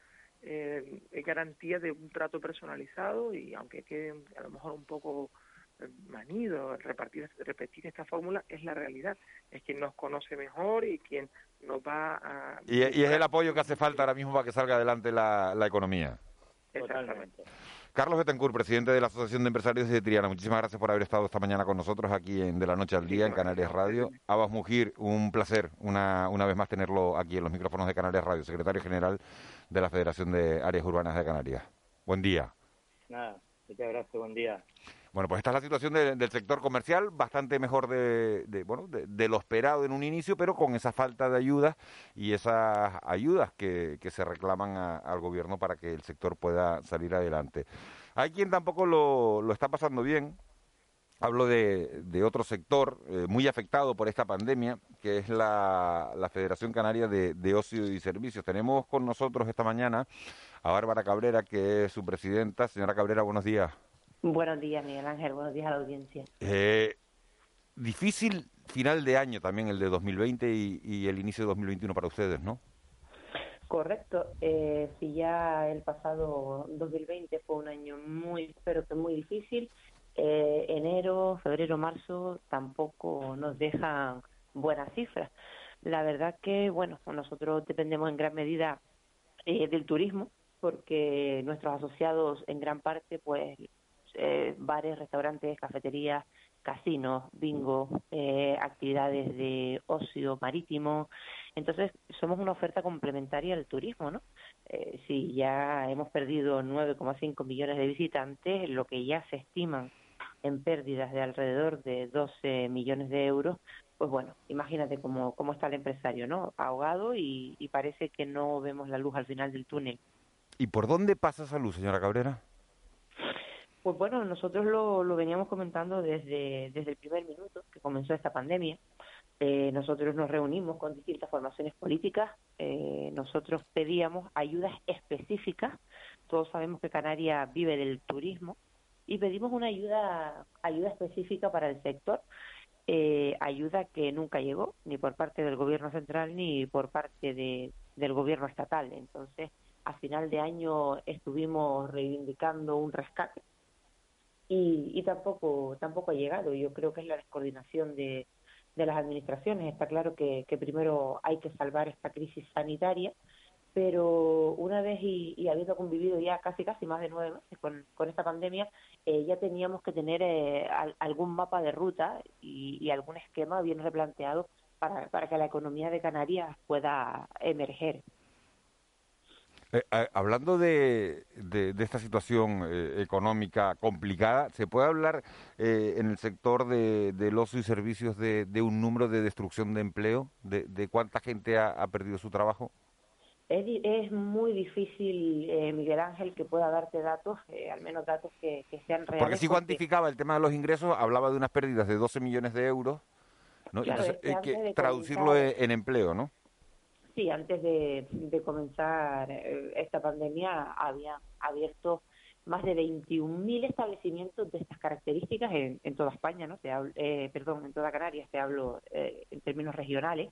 eh, es garantía de un trato personalizado y aunque quede a lo mejor un poco eh, manido repartir, repetir esta fórmula, es la realidad. Es quien nos conoce mejor y quien nos va a... Y, es el apoyo que hace falta ahora mismo para que salga adelante la, la economía. Exactamente. Carlos Betancourt, presidente de la Asociación de Empresarios de Triana, muchísimas gracias por haber estado esta mañana con nosotros aquí en De la Noche al Día en Canarias Radio. Abbas Mujir, un placer una, una vez más tenerlo aquí en los micrófonos de Canarias Radio, secretario general de la Federación de Áreas Urbanas de Canarias. Buen día. Nada, muchas gracias, buen día. Bueno, pues esta es la situación del sector comercial, bastante mejor de, bueno, de, lo esperado en un inicio, pero con esa falta de ayudas y esas ayudas que, se reclaman al gobierno para que el sector pueda salir adelante. Hay quien tampoco lo, está pasando bien. Hablo de, otro sector eh, muy afectado por esta pandemia, que es la, Federación Canaria de, de Ocio y Servicios. Tenemos con nosotros esta mañana a Bárbara Cabrera, que es su presidenta. Señora Cabrera, buenos días. Buenos días, Miguel Ángel. Buenos días a la audiencia. Eh, difícil final de año también el de 2020 y, el inicio de 2021 para ustedes, ¿no? Correcto. Eh, si ya el pasado 2020 fue un año muy, pero que muy difícil, eh, enero, febrero, marzo tampoco nos dejan buenas cifras. La verdad que, bueno, nosotros dependemos en gran medida del turismo, porque nuestros asociados en gran parte pues eh, bares, restaurantes, cafeterías, casinos, bingo, eh, actividades de ocio marítimo. Entonces, somos una oferta complementaria al turismo, ¿no? Eh, si ya hemos perdido 9,5 millones de visitantes, lo que ya se estiman en pérdidas de alrededor de 12 millones de euros, pues bueno, imagínate cómo, cómo está el empresario, ¿no? Ahogado y, y parece que no vemos la luz al final del túnel. ¿Y por dónde pasa esa luz, señora Cabrera? Pues bueno, nosotros lo, lo veníamos comentando desde, desde el primer minuto que comenzó esta pandemia. Eh, nosotros nos reunimos con distintas formaciones políticas, eh, nosotros pedíamos ayudas específicas, todos sabemos que Canarias vive del turismo, y pedimos una ayuda, ayuda específica para el sector, eh, ayuda que nunca llegó, ni por parte del gobierno central ni por parte de, del gobierno estatal. Entonces, a final de año estuvimos reivindicando un rescate y, tampoco tampoco ha llegado. Yo creo que es la descoordinación de, de las administraciones. Está claro que, primero hay que salvar esta crisis sanitaria, pero una vez y, habiendo convivido ya casi casi más de nueve meses con, con esta pandemia, eh, ya teníamos que tener eh, algún mapa de ruta y, y, algún esquema bien replanteado para, para que la economía de Canarias pueda emerger. Eh, hablando de, de, esta situación eh, económica complicada, ¿se puede hablar eh, en el sector de, del ocio y servicios de, un número de destrucción de empleo? ¿De, cuánta gente ha, perdido su trabajo? Es, es muy difícil, Miguel Ángel, que pueda darte datos, al menos datos que, sean reales. Porque si cuantificaba el tema de los ingresos, hablaba de unas pérdidas de 12 millones de euros, ¿no? Entonces, hay que traducirlo en empleo, ¿no? Sí, antes de, comenzar eh, esta pandemia había abierto más de 21.000 establecimientos de estas características en, toda España, ¿no? Te hablo, eh, perdón, en toda Canarias, te hablo eh, en términos regionales.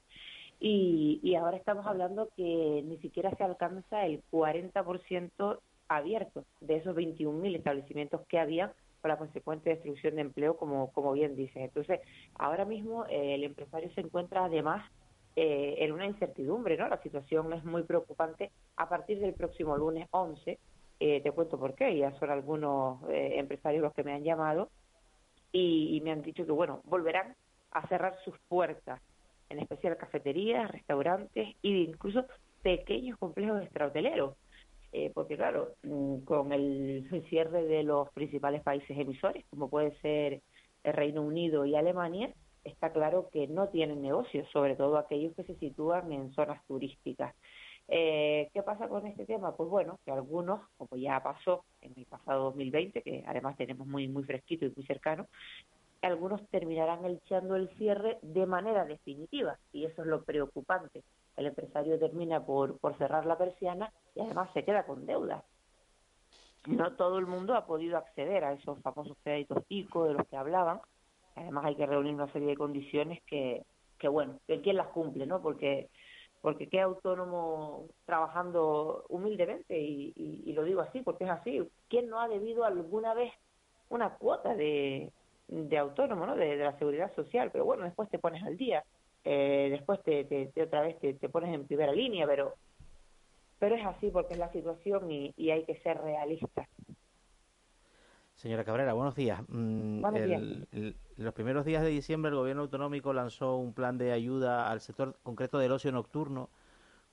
Y, y ahora estamos hablando que ni siquiera se alcanza el 40% abierto de esos 21.000 establecimientos que había con la consecuente destrucción de empleo, como, como bien dice. Entonces, ahora mismo eh, el empresario se encuentra además en una incertidumbre, ¿no? La situación es muy preocupante a partir del próximo lunes 11 eh, te cuento por qué, ya son algunos eh, empresarios los que me han llamado y, me han dicho que, bueno, volverán a cerrar sus puertas, en especial cafeterías, restaurantes e incluso pequeños complejos extrahoteleros. Eh, porque claro, mm, con el cierre de los principales países emisores, como puede ser el Reino Unido y Alemania, está claro que no tienen negocios, sobre todo aquellos que se sitúan en zonas turísticas. Eh, ¿Qué pasa con este tema? Pues bueno, que algunos, como ya pasó en el pasado 2020, que además tenemos muy, muy fresquito y muy cercano, algunos terminarán echando el cierre de manera definitiva y eso es lo preocupante. El empresario termina por, por cerrar la persiana y además se queda con deuda. No todo el mundo ha podido acceder a esos famosos créditos ICO de los que hablaban. Además hay que reunir una serie de condiciones que, que bueno, que quién las cumple, ¿no? Porque porque qué autónomo trabajando humildemente, y, lo digo así porque es así, ¿quién no ha debido alguna vez una cuota de, de autónomo, ¿no? De, la seguridad social? Pero bueno, después te pones al día, eh, después te, te, otra vez te, te, pones en primera línea, pero, pero es así porque es la situación y, y hay que ser realistas. Señora Cabrera, buenos días. Mm, los primeros días de diciembre el gobierno autonómico lanzó un plan de ayuda al sector concreto del ocio nocturno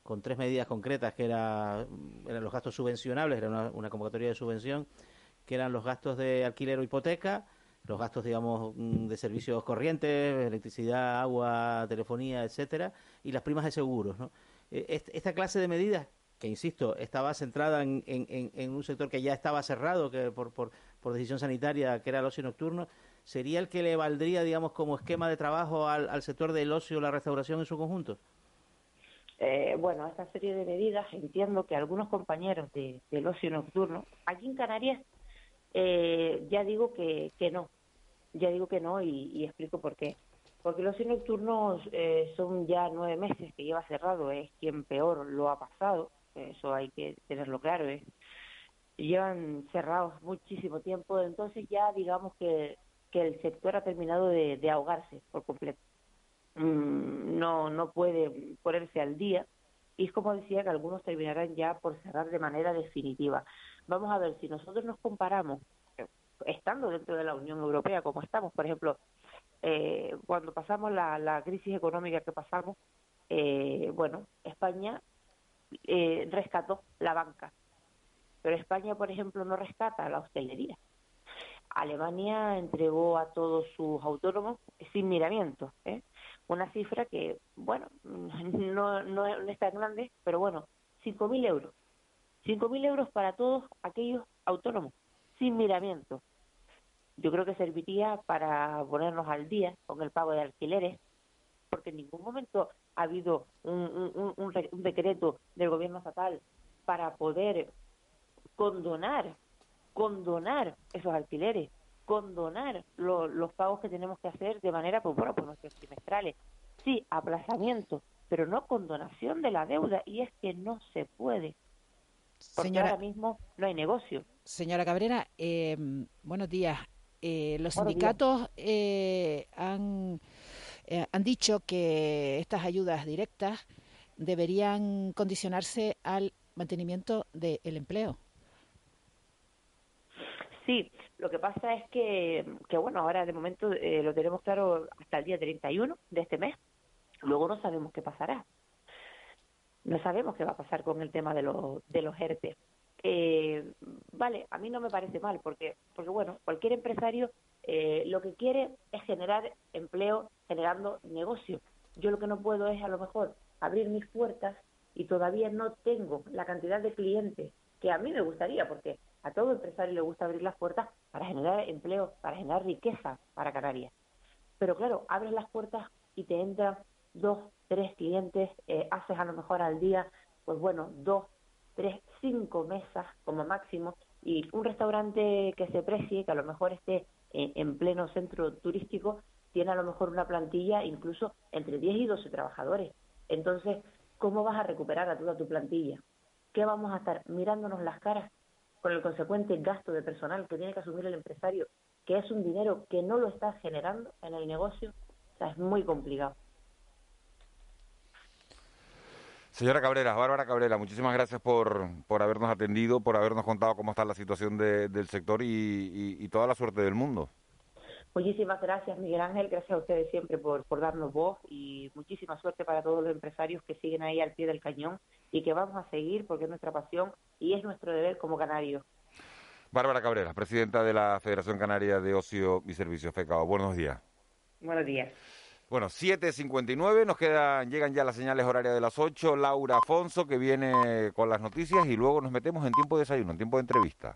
con tres medidas concretas que era, eran los gastos subvencionables, era una, convocatoria de subvención, que eran los gastos de alquiler o hipoteca, los gastos, digamos, mm, de servicios corrientes, electricidad, agua, telefonía, etcétera, y las primas de seguros. ¿no? E, esta clase de medidas que insisto, estaba centrada en, en, un sector que ya estaba cerrado que por, decisión sanitaria, que era el ocio nocturno, ¿sería el que le valdría, digamos, como esquema de trabajo al, sector del ocio, la restauración en su conjunto? Eh, bueno, esta serie de medidas, entiendo que algunos compañeros de, del ocio nocturno, aquí en Canarias, eh, ya digo que, que no, ya digo que no y, y explico por qué. Porque los ocio nocturno eh, son ya nueve meses que lleva cerrado, es quien peor lo ha pasado eso hay que tenerlo claro. ¿eh? Llevan cerrados muchísimo tiempo, entonces ya digamos que, que el sector ha terminado de, ahogarse por completo. Mm, no, no puede ponerse al día y es como decía que algunos terminarán ya por cerrar de manera definitiva. Vamos a ver, si nosotros nos comparamos, eh, estando dentro de la Unión Europea como estamos, por ejemplo, eh, cuando pasamos la, la crisis económica que pasamos, eh, bueno, España eh, rescató la banca. Pero España, por ejemplo, no rescata la hostelería. Alemania entregó a todos sus autónomos sin miramiento. ¿eh? Una cifra que, bueno, *laughs* no, no, es tan grande, pero bueno, 5.000 euros. 5.000 euros para todos aquellos autónomos, sin miramiento. Yo creo que serviría para ponernos al día con el pago de alquileres, porque en ningún momento ha habido un, un, decreto del gobierno estatal para poder condonar, condonar esos alquileres, condonar los pagos que tenemos que hacer de manera, pues bueno, pues nuestros trimestrales. Sí, aplazamiento, pero no condonación de la deuda, y es que no se puede. Porque ahora mismo no hay negocio. Señora Cabrera, eh, buenos días. Eh, los sindicatos eh, han eh, han dicho que estas ayudas directas deberían condicionarse al mantenimiento del empleo. Sí, lo que pasa es que, que bueno, ahora de momento eh, lo tenemos claro hasta el día 31 de este mes. Luego no sabemos qué pasará. No sabemos qué va a pasar con el tema de, los de los ERTE. Eh, vale, a mí no me parece mal, porque, porque bueno, cualquier empresario eh, lo que quiere es generar empleo generando negocio. Yo lo que no puedo es a lo mejor abrir mis puertas y todavía no tengo la cantidad de clientes que a mí me gustaría, porque a todo empresario le gusta abrir las puertas para generar empleo, para generar riqueza para Canarias. Pero claro, abres las puertas y te entran dos, tres clientes, eh, haces a lo mejor al día, pues bueno, dos, tres, cinco mesas como máximo, y un restaurante que se precie, que a lo mejor esté en pleno centro turístico, tiene a lo mejor una plantilla incluso entre 10 y 12 trabajadores. Entonces, ¿cómo vas a recuperar a toda tu plantilla? ¿Qué vamos a estar mirándonos las caras con el consecuente gasto de personal que tiene que asumir el empresario, que es un dinero que no lo está generando en el negocio? O sea, es muy complicado. Señora Cabrera, Bárbara Cabrera, muchísimas gracias por, por habernos atendido, por habernos contado cómo está la situación de- del sector y, y- y toda la suerte del mundo. Muchísimas gracias, Miguel Ángel. Gracias a ustedes siempre por, por darnos voz y muchísima suerte para todos los empresarios que siguen ahí al pie del cañón y que vamos a seguir porque es nuestra pasión y es nuestro deber como canarios. Bárbara Cabrera, presidenta de la Federación Canaria de Ocio y Servicios, FECAO. Buenos días. Buenos días. Bueno, 7.59, nos quedan, llegan ya las señales horarias de las 8. Laura Afonso, que viene con las noticias, y luego nos metemos en tiempo de desayuno, en tiempo de entrevista.